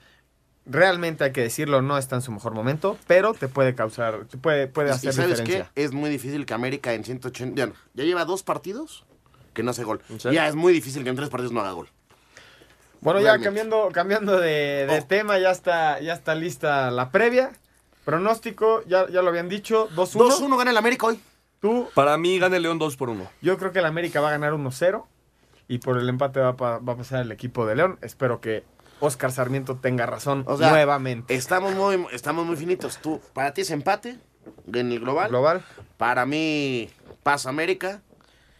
realmente hay que decirlo, no está en su mejor momento, pero te puede causar, te puede, puede hacer y sabes diferencia. qué? Es muy difícil que América en 180... Ya, no, ya lleva dos partidos que no hace gol. Ya es muy difícil que en tres partidos no haga gol. Bueno, ya cambiando, cambiando de, Oh. tema, ya está, ya está lista la previa. Pronóstico, ya, ya lo habían dicho, 2-1. 2-1 gana el América hoy. Tú, Para mí gana el León 2 por 1. yo creo que el América va a ganar 1-0 y por el empate va, pa- va a pasar el equipo de León. Espero que Oscar Sarmiento tenga razón O sea, nuevamente. Estamos muy, estamos muy finitos. Tú, para ti es empate en el global. Global. Para mí pasa América.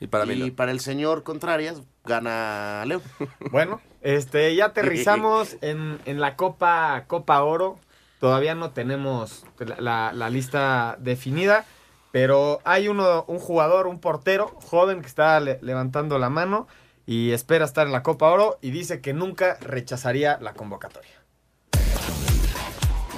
Y para mí Y para el señor Contrarias gana León. Bueno, este, ya aterrizamos en, en la Copa, Copa Oro. Todavía no tenemos la, la- la lista definida, pero hay uno, un jugador, un portero joven que está le- levantando la mano y espera estar en la Copa Oro y dice que nunca rechazaría la convocatoria.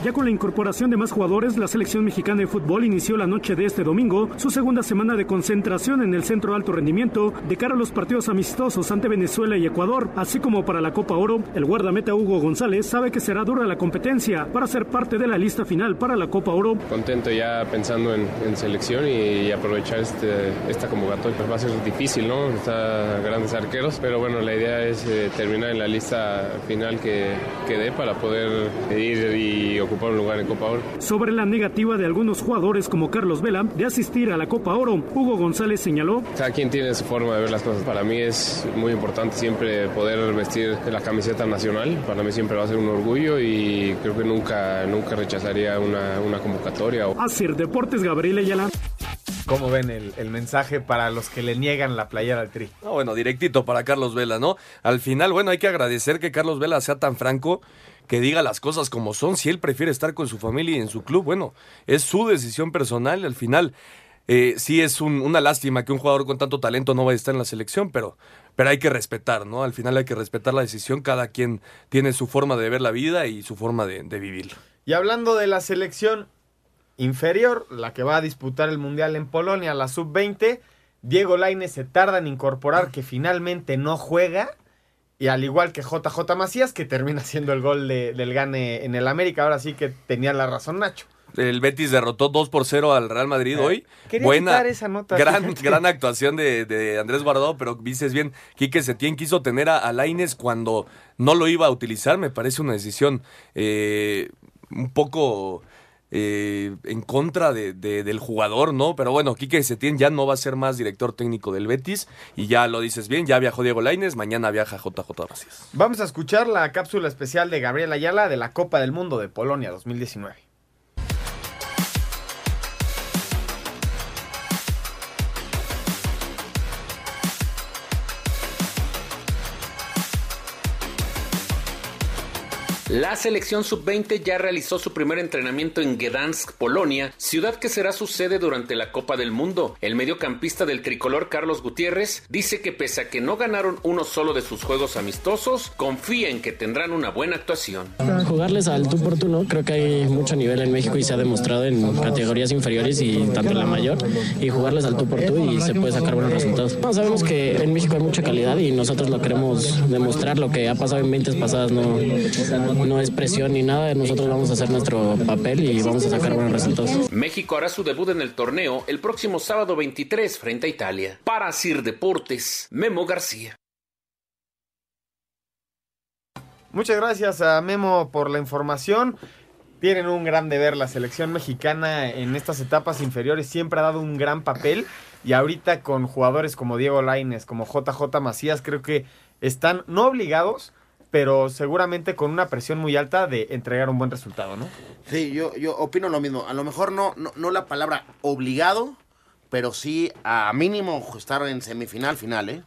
Ya con la incorporación de más jugadores, la selección mexicana de fútbol inició la noche de este domingo su segunda semana de concentración en el Centro de Alto Rendimiento de cara a los partidos amistosos ante Venezuela y Ecuador, así como para la Copa Oro. El guardameta Hugo González sabe que será dura la competencia para ser parte de la lista final para la Copa Oro. Contento ya pensando en, en selección y, aprovechar este, esta convocatoria. Pues va a ser difícil, ¿no? Está grandes arqueros, pero bueno, la idea es eh, terminar en la lista final que, que dé para poder ir y ocupar un lugar en Copa Oro. Sobre la negativa de algunos jugadores como Carlos Vela de asistir a la Copa Oro, Hugo González señaló Cada quien tiene su forma de ver las cosas. Para mí es muy importante siempre poder vestir la camiseta nacional. Para mí siempre va a ser un orgullo y creo que nunca, nunca rechazaría una, una convocatoria. Asir Deportes Gabriel Ayala. ¿Cómo ven el, el mensaje para los que le niegan la playera al tri? No, bueno, directito para Carlos Vela, ¿no? Al final, bueno, hay que agradecer que Carlos Vela sea tan franco que diga las cosas como son. Si él prefiere estar con su familia y en su club, bueno, es su decisión personal. Al final, eh, sí es un- una lástima que un jugador con tanto talento no vaya a estar en la selección, pero, pero hay que respetar, ¿no? Al final hay que respetar la decisión. Cada quien tiene su forma de ver la vida y su forma de, de vivirla. Y hablando de la selección inferior, la que va a disputar el Mundial en Polonia, la sub-20, Diego Lainez se tarda en incorporar que finalmente no juega. Y al igual que JJ Macías, que termina siendo el gol de- del gane en el América, ahora sí que tenía la razón Nacho. El Betis derrotó 2 por 0 al Real Madrid hoy. Eh, Quería Buena, esa nota, gran, gran actuación de, de Andrés Guardado, pero dices bien, Quique Setién quiso tener a, a Lainez cuando no lo iba a utilizar. Me parece una decisión eh, un poco eh, en contra de- de- del jugador, ¿no? Pero bueno, Quique Setién ya no va a ser más director técnico del Betis. Y ya lo dices bien, ya viajó Diego Lainez, mañana viaja JJ Macías. Vamos a escuchar la cápsula especial de Gabriel Ayala de la Copa del Mundo de Polonia 2019. La selección sub-20 ya realizó su primer entrenamiento en Gdansk, Polonia, ciudad que será su sede durante la Copa del Mundo. El mediocampista del tricolor Carlos Gutiérrez dice que pese a que no ganaron uno solo de sus juegos amistosos, confía en que tendrán una buena actuación. Jugarles al tú por tú, ¿no? Creo que hay mucho nivel en México y se ha demostrado en categorías inferiores y tanto la mayor. Y jugarles al tú por tú y se puede sacar buenos resultados. Sabemos que en México hay mucha calidad y nosotros lo queremos demostrar. Lo que ha pasado en 20 pasadas no, no es presión ni nada, nosotros vamos a hacer nuestro papel y vamos a sacar buenos resultados. México hará su debut en el torneo el próximo sábado 23 frente a Italia. Para Sir Deportes, Memo García. Muchas gracias a Memo por la información. Tienen un gran deber. La selección mexicana en estas etapas inferiores siempre ha dado un gran papel. Y ahorita con jugadores como Diego Laines, como JJ Macías, creo que están no obligados, pero seguramente con una presión muy alta de entregar un buen resultado, ¿no? Sí, yo, yo opino lo mismo. A lo mejor no, no, no la palabra obligado, pero sí a mínimo estar en semifinal, final, ¿eh?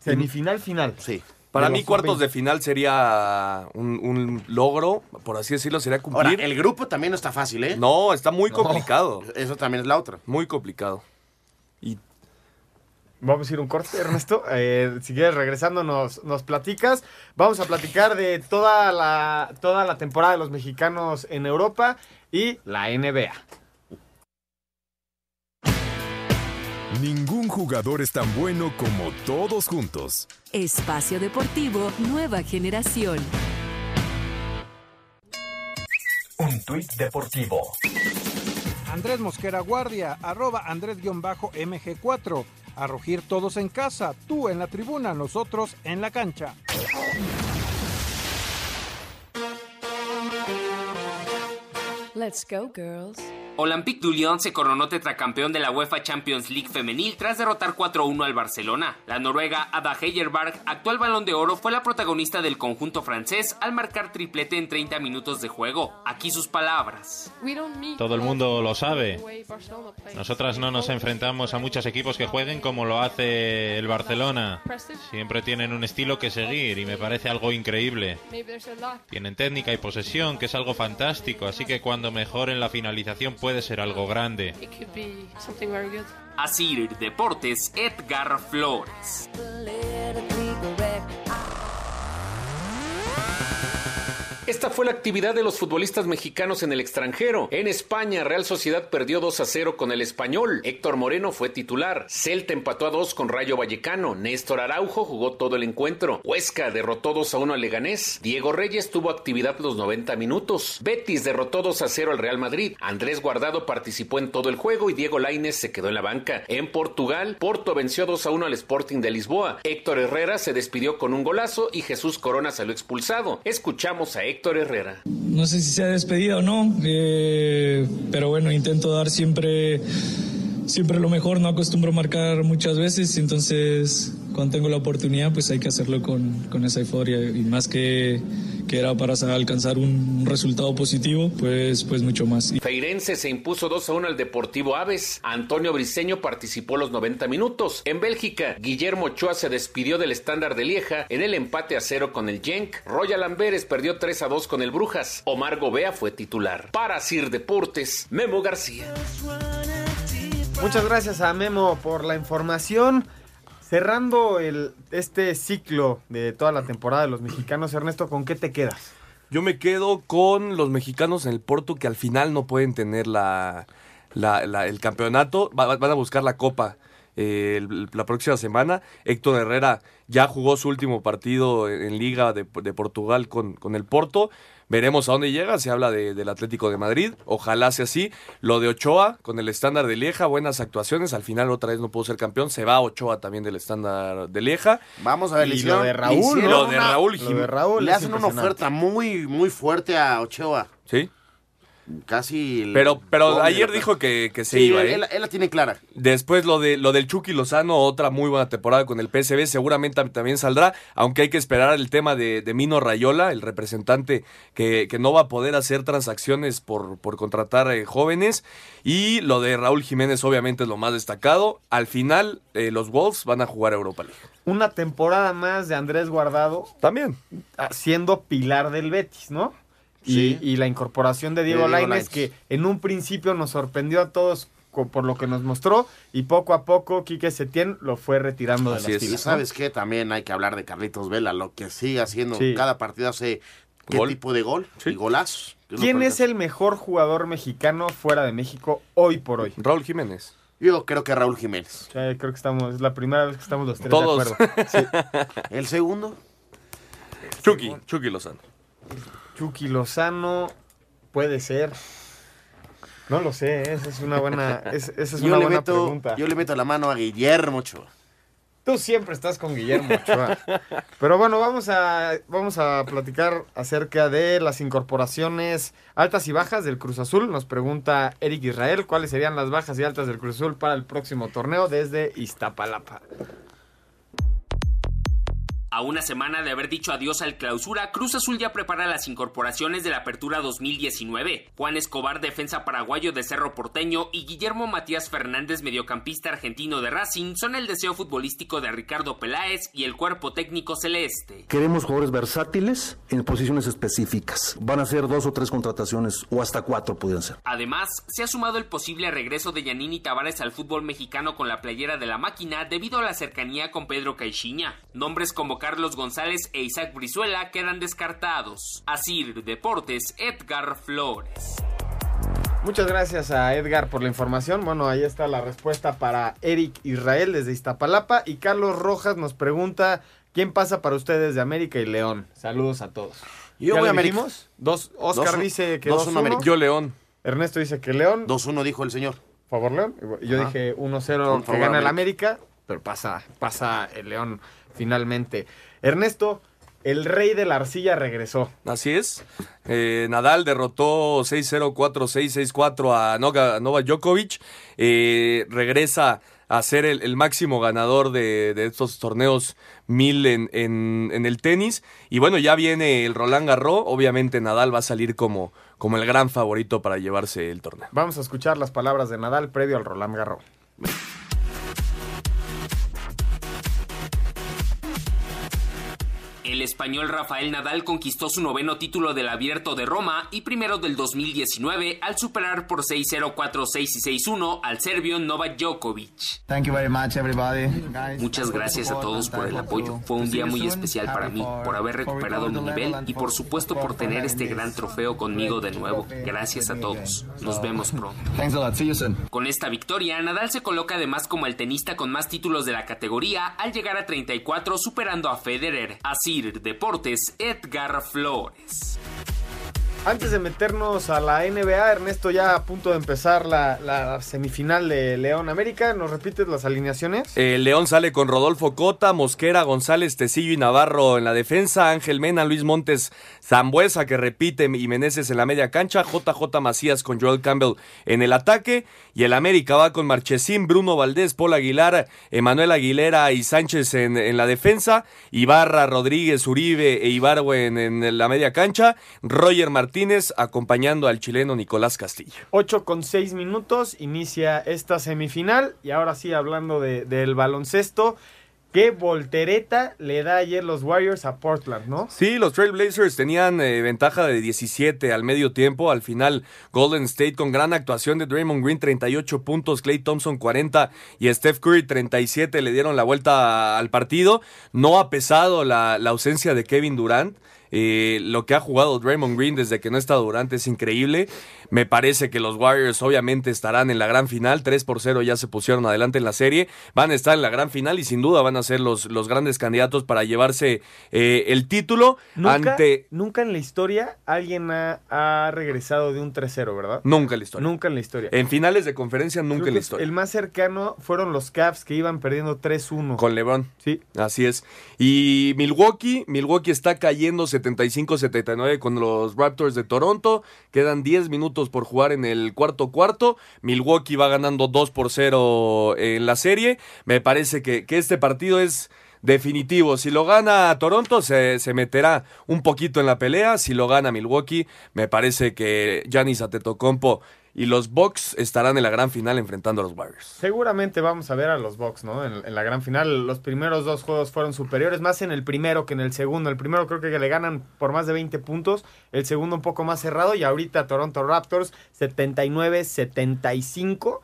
Semifinal, final. Sí. Para mí, cuartos sub-20. de final sería un, un logro, por así decirlo, sería cumplir. Ahora, el grupo también no está fácil, ¿eh? No, está muy No. complicado. Eso también es la otra. Muy complicado. Vamos a ir un corte, Ernesto. Eh, si quieres, regresando, nos, nos platicas. Vamos a platicar de toda la, toda la temporada de los mexicanos en Europa y la NBA. Ningún jugador es tan bueno como todos juntos. Espacio Deportivo Nueva Generación. Un tuit deportivo. Andrés Mosquera Guardia, arroba Andrés-MG4. A rugir todos en casa, tú en la tribuna, nosotros en la cancha. Let's go, girls. Olympique de Lyon se coronó tetracampeón de la UEFA Champions League femenil tras derrotar 4-1 al Barcelona. La noruega Ada Hegerberg, actual balón de oro, fue la protagonista del conjunto francés al marcar triplete en 30 minutos de juego. Aquí sus palabras. Todo el mundo lo sabe. Nosotras no nos enfrentamos a muchos equipos que jueguen como lo hace el Barcelona. Siempre tienen un estilo que seguir y me parece algo increíble. Tienen técnica y posesión, que es algo fantástico, así que cuando mejoren la finalización puede ser algo grande. Así Deportes, Edgar Flores. Esta fue la actividad de los futbolistas mexicanos en el extranjero. En España, Real Sociedad perdió 2 a 0 con el Español. Héctor Moreno fue titular. Celta empató a 2 con Rayo Vallecano. Néstor Araujo jugó todo el encuentro. Huesca derrotó 2 a 1 al Leganés. Diego Reyes tuvo actividad los 90 minutos. Betis derrotó 2 a 0 al Real Madrid. Andrés Guardado participó en todo el juego y Diego Lainez se quedó en la banca. En Portugal, Porto venció 2 a 1 al Sporting de Lisboa. Héctor Herrera se despidió con un golazo y Jesús Corona salió expulsado. Escuchamos a Héctor Herrera. No sé si se ha despedido o no, eh, pero bueno, intento dar siempre, siempre lo mejor, no acostumbro marcar muchas veces, entonces cuando tengo la oportunidad pues hay que hacerlo con, con esa euforia y más que, que era para alcanzar un resultado positivo, pues, pues mucho más. Feirense se impuso 2 a 1 al Deportivo Aves. Antonio Briseño participó los 90 minutos. En Bélgica, Guillermo Ochoa se despidió del estándar de Lieja en el empate a 0 con el Genk. Royal Amberes perdió 3 a 2 con el Brujas. Omar Gobea fue titular. Para Sir Deportes, Memo García. Muchas gracias a Memo por la información. Cerrando el, este ciclo de toda la temporada de los mexicanos, Ernesto, ¿con qué te quedas? Yo me quedo con los mexicanos en el Porto que al final no pueden tener la, el campeonato. Va- va- van a buscar la copa eh, la próxima semana. Héctor Herrera ya jugó su último partido en, en Liga de, de Portugal con, con el Porto. Veremos a dónde llega. Se habla de- del Atlético de Madrid. Ojalá sea así. Lo de Ochoa con el estándar de Lieja, buenas actuaciones. Al final otra vez no pudo ser campeón. Se va Ochoa también del estándar de Lieja. Vamos a ver, le Y lo de Raúl. Lo de una- Raúl. lo de Raúl Le hacen una oferta muy, muy fuerte a Ochoa. Sí. Casi. Pero, pero ayer dijo que, que se Sí, iba, él, ¿eh? él- él la tiene clara. Después lo de lo del Chucky Lozano, otra muy buena temporada con el PSV, seguramente tam- también saldrá, aunque hay que esperar el tema de, de Mino Rayola, el representante que, que no va a poder hacer transacciones por, por contratar eh, jóvenes. Y lo de Raúl Jiménez, obviamente, es lo más destacado. Al final, eh, los Wolves van a jugar a Europa League. Una temporada más de Andrés Guardado. También. Siendo pilar del Betis, ¿no? Sí. Y, y la incorporación de De Diego Diego Lainez, Lainez. que en un principio nos sorprendió a todos por lo que nos mostró, y poco a poco Quique Setién lo fue retirando de las Y filas. ¿no? sabes qué, también hay que hablar de Carlitos Vela, lo que sigue haciendo Sí. cada partido hace qué Gol. tipo de gol y golazos. ¿Quién es el mejor jugador mexicano fuera de México hoy por hoy? Raúl Jiménez. Yo creo que Raúl Jiménez. creo que estamos, es la primera vez que estamos los tres Todos. de acuerdo. Sí. ¿El segundo? Chucky, Chucky Lozano. Chucky Lozano puede ser. No lo sé, ¿eh? esa es una buena, es, esa es yo una le buena meto, pregunta. Yo le meto la mano a Guillermo Ochoa. Tú siempre estás con Guillermo Ochoa. Pero bueno, vamos a, vamos a platicar acerca de las incorporaciones altas y bajas del Cruz Azul. Nos pregunta Eric Israel cuáles serían las bajas y altas del Cruz Azul para el próximo torneo desde Iztapalapa. A una semana de haber dicho adiós al clausura, Cruz Azul ya prepara las incorporaciones de la apertura 2019. Juan Escobar, defensa paraguayo de Cerro Porteño, y Guillermo Matías Fernández, mediocampista argentino de Racing, son el deseo futbolístico de Ricardo Peláez y el cuerpo técnico celeste. Queremos jugadores versátiles en posiciones específicas. Van a ser dos o tres contrataciones, o hasta cuatro podrían ser. Además, se ha sumado el posible regreso de Yanini Tavares al fútbol mexicano con la playera de la máquina debido a la cercanía con Pedro Caixinha. Nombres como Carlos González e Isaac Brizuela quedan descartados. Asir Deportes, Edgar Flores. Muchas gracias a Edgar por la información. Bueno, ahí está la respuesta para Eric Israel desde Iztapalapa. Y Carlos Rojas nos pregunta, ¿quién pasa para ustedes de América y León? Saludos a todos. Yo ¿Ya voy a América. Dos, Oscar Dos- dice que dos 2-1. uno América. Yo León. Ernesto dice que León. 2-1 dijo el señor. Favor León. Yo Ajá. dije 1-0 Por que gana el América. América. Pero pasa, pasa el León finalmente. Ernesto, el rey de la arcilla regresó. Así es. Eh, Nadal derrotó 6-0, 4-6, 6-4 a Novak Djokovic. Eh, regresa a ser el, el máximo ganador de, de estos torneos mil en, en- en el tenis. Y bueno, ya viene el Roland Garros. Obviamente Nadal va a salir como, como el gran favorito para llevarse el torneo. Vamos a escuchar las palabras de Nadal previo al Roland Garros. El español Rafael Nadal conquistó su noveno título del Abierto de Roma y primero del 2019 al superar por 6-0, 4-6 y 6-1 al serbio Novak Djokovic. Thank you very much, everybody. Guys, Muchas gracias a todos por el apoyo. Fue un día muy especial para mí, por haber recuperado mi nivel y por supuesto por tener este gran trofeo conmigo de nuevo. Gracias a todos. Nos vemos pronto. Con esta victoria, Nadal se coloca además como el tenista con más títulos de la categoría al llegar a 34 superando a Federer. Deportes, Edgar Flores. Antes de meternos a la NBA, Ernesto ya a punto de empezar la, semifinal de León América. ¿Nos repites las alineaciones? El León sale con Rodolfo Cota, Mosquera, González, Tecillo y Navarro en la defensa, Ángel Mena, Luis Montes, Zambuesa que repite y Meneses en la media cancha, JJ Macías con Joel Campbell en el ataque y el América va con Marchesín, Bruno Valdés, Paul Aguilar, Emanuel Aguilera y Sánchez en, en la defensa, Ibarra, Rodríguez, Uribe e Ibarwen en la media cancha, Roger Martínez acompañando al chileno Nicolás Castillo. 8 con 6 minutos, inicia esta semifinal. Y ahora sí, hablando de- del baloncesto, qué voltereta le da ayer los Warriors a Portland, ¿no? Sí, los Trailblazers tenían eh, ventaja de 17 al medio tiempo. Al final, Golden State con gran actuación de Draymond Green, 38 puntos, Clay Thompson 40 y Steph Curry 37 le dieron la vuelta al partido. No ha pesado la, la ausencia de Kevin Durant. Eh, lo que ha jugado Draymond Green desde que no está Durant es increíble. Me parece que los Warriors obviamente estarán en la gran final. 3 por 0 ya se pusieron adelante en la serie. Van a estar en la gran final y sin duda van a ser los, los grandes candidatos para llevarse eh, el título Nunca, ante... nunca en la historia alguien ha, ha regresado de un 3-0, ¿verdad? Nunca en la historia. Nunca en la historia. En finales de conferencia nunca Creo en la historia. El más cercano fueron los Cavs que iban perdiendo 3-1. Con LeBron. Sí. Así es. Y Milwaukee, Milwaukee está cayendo 75-79 con los Raptors de Toronto. Quedan 10 minutos por jugar en el cuarto cuarto. Milwaukee va ganando 2 por 0 en la serie. Me parece que, que este partido es definitivo. Si lo gana Toronto, se, se meterá un poquito en la pelea. Si lo gana Milwaukee, me parece que Giannis Antetokounmpo y los Bucks estarán en la gran final enfrentando a los Warriors. Seguramente vamos a ver a los Bucks, ¿no? En, en la gran final. Los primeros dos juegos fueron superiores, más en el primero que en el segundo. El primero creo que le ganan por más de 20 puntos. El segundo un poco más cerrado. Y ahorita Toronto Raptors 79-75.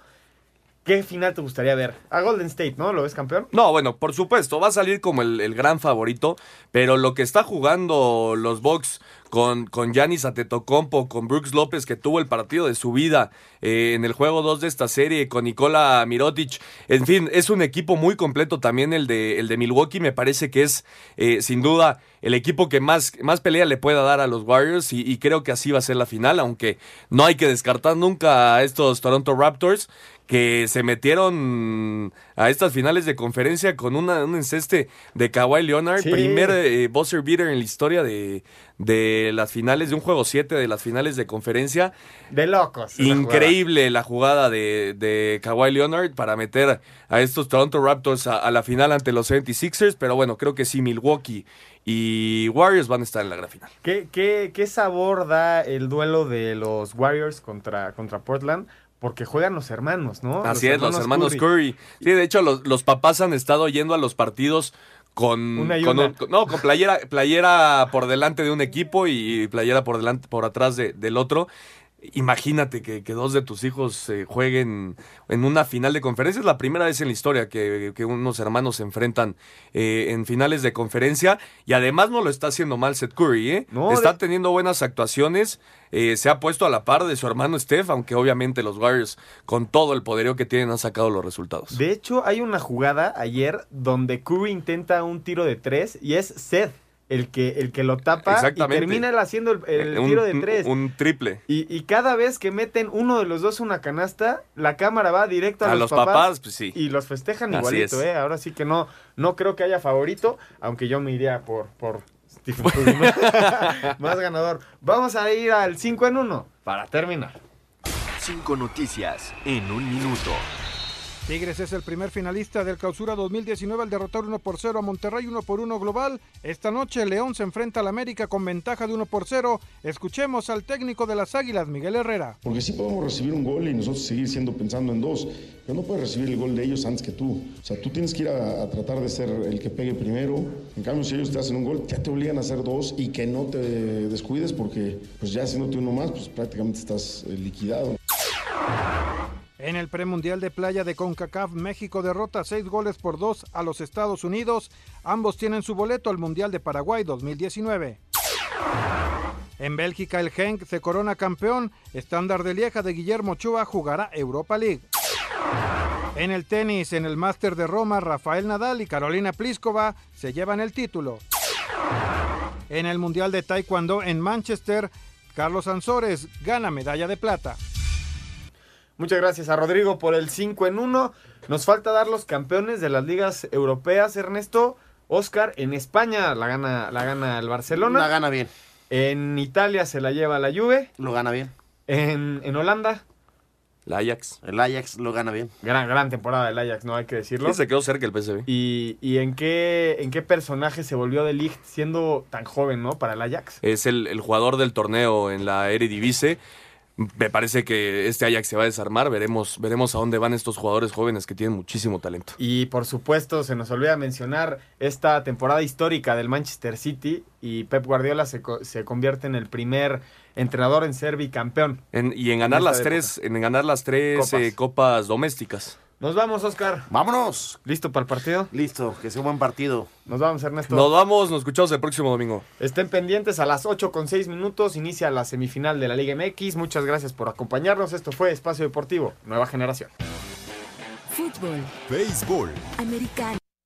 ¿Qué final te gustaría ver? A Golden State, ¿no? ¿Lo ves campeón? No, bueno, por supuesto, va a salir como el, el gran favorito, pero lo que está jugando los Bucks con, con Giannis Antetokounmpo, con Brooks López, que tuvo el partido de su vida eh, en el juego 2 de esta serie, con Nikola Mirotic. En fin, es un equipo muy completo también el de, el de Milwaukee. Me parece que es, eh, sin duda, el equipo que más, más pelea le pueda dar a los Warriors y, y creo que así va a ser la final, aunque no hay que descartar nunca a estos Toronto Raptors que se metieron a estas finales de conferencia con una, un enceste de Kawhi Leonard, Sí. primer eh, buzzer beater en la historia de, de las finales, de un juego 7 de las finales de conferencia. De locos. Increíble la jugada de, de Kawhi Leonard para meter a estos Toronto Raptors a, a la final ante los 76ers, pero bueno, creo que sí, Milwaukee y Warriors van a estar en la gran final. ¿Qué, qué, qué sabor da el duelo de los Warriors contra, contra Portland? Porque juegan los hermanos, ¿no? Así es, los hermanos Curry. Sí, de hecho, los, los papás han estado yendo a los partidos con, Una y con una. un- con- no, con playera, playera por delante de un equipo y playera por delante, por atrás de- del otro. Imagínate que, que dos de tus hijos eh, jueguen en una final de conferencia. Es la primera vez en la historia que, que unos hermanos se enfrentan eh, en finales de conferencia. Y además no lo está haciendo mal Seth Curry, ¿eh? No, está de- teniendo buenas actuaciones. eh, se ha puesto a la par de su hermano Steph, aunque obviamente los Warriors, con todo el poderío que tienen, han sacado los resultados. De hecho, hay una jugada ayer donde Curry intenta un tiro de tres y es Seth el que, el que lo tapa y termina él haciendo el, el Un- tiro de tres. Un, triple. Y, y cada vez que meten uno de los dos una canasta, la cámara va directo a, A los, los papás, pues sí. Y los festejan Así igualito, es. ¿eh? Ahora sí que no, no creo que haya favorito, aunque yo me iría por, por Stephen Curry. ¿no? Más ganador. Vamos a ir al 5 en 1 para terminar. Cinco noticias en un minuto. Tigres es el primer finalista del Clausura 2019 al derrotar 1 por 0 a Monterrey 1 por 1 global. Esta noche León se enfrenta al América con ventaja de 1 por 0. Escuchemos al técnico de las Águilas, Miguel Herrera. Porque sí podemos recibir un gol y nosotros seguir siendo pensando en dos, pero no puedes recibir el gol de ellos antes que tú. O sea, tú tienes que ir a, tratar de ser el que pegue primero. En cambio, si ellos te hacen un gol, ya te obligan a hacer dos y que no te descuides porque pues ya haciéndote uno más, pues prácticamente estás eh, liquidado. En el premundial de playa de CONCACAF, México derrota 6 goles por 2 a los Estados Unidos. Ambos tienen su boleto al Mundial de Paraguay 2019. En Bélgica, el Genk se corona campeón. Estándar de Lieja de Guillermo Ochoa jugará Europa League. En el tenis, en el Máster de Roma, Rafael Nadal y Carolina Pliskova se llevan el título. En el Mundial de Taekwondo en Manchester, Carlos Ansores gana medalla de plata. Muchas gracias a Rodrigo por el 5 en 1. Nos falta dar los campeones de las ligas europeas, Ernesto. Oscar, en España la gana, la gana el Barcelona. La gana bien. En Italia se la lleva la Juve. Lo gana bien. En, en Holanda. El Ajax. El Ajax lo gana bien. Gran, gran temporada del Ajax, no hay que decirlo. Sí, se quedó cerca el PSV. ¿Y, y en, qué, en qué personaje se volvió de Ligt siendo tan joven, ¿no? Para el Ajax. Es el, el jugador del torneo en la Eredivisie. Me parece que este Ajax se va a desarmar. Veremos, veremos a dónde van estos jugadores jóvenes que tienen muchísimo talento. Y por supuesto, se nos olvida mencionar esta temporada histórica del Manchester City y Pep Guardiola se, se convierte en el primer entrenador en ser bicampeón. En- y en ganar las tres, en ganar las tres Copas. eh, copas domésticas. Nos vamos, Oscar. Vámonos. ¿Listo para el partido? Listo, que sea un buen partido. Nos vamos, Ernesto. Nos vamos, nos escuchamos el próximo domingo. Estén pendientes a las 8 con 6 minutos. Inicia la semifinal de la Liga MX. Muchas gracias por acompañarnos. Esto fue Espacio Deportivo, Nueva Generación. Fútbol, Béisbol, americano,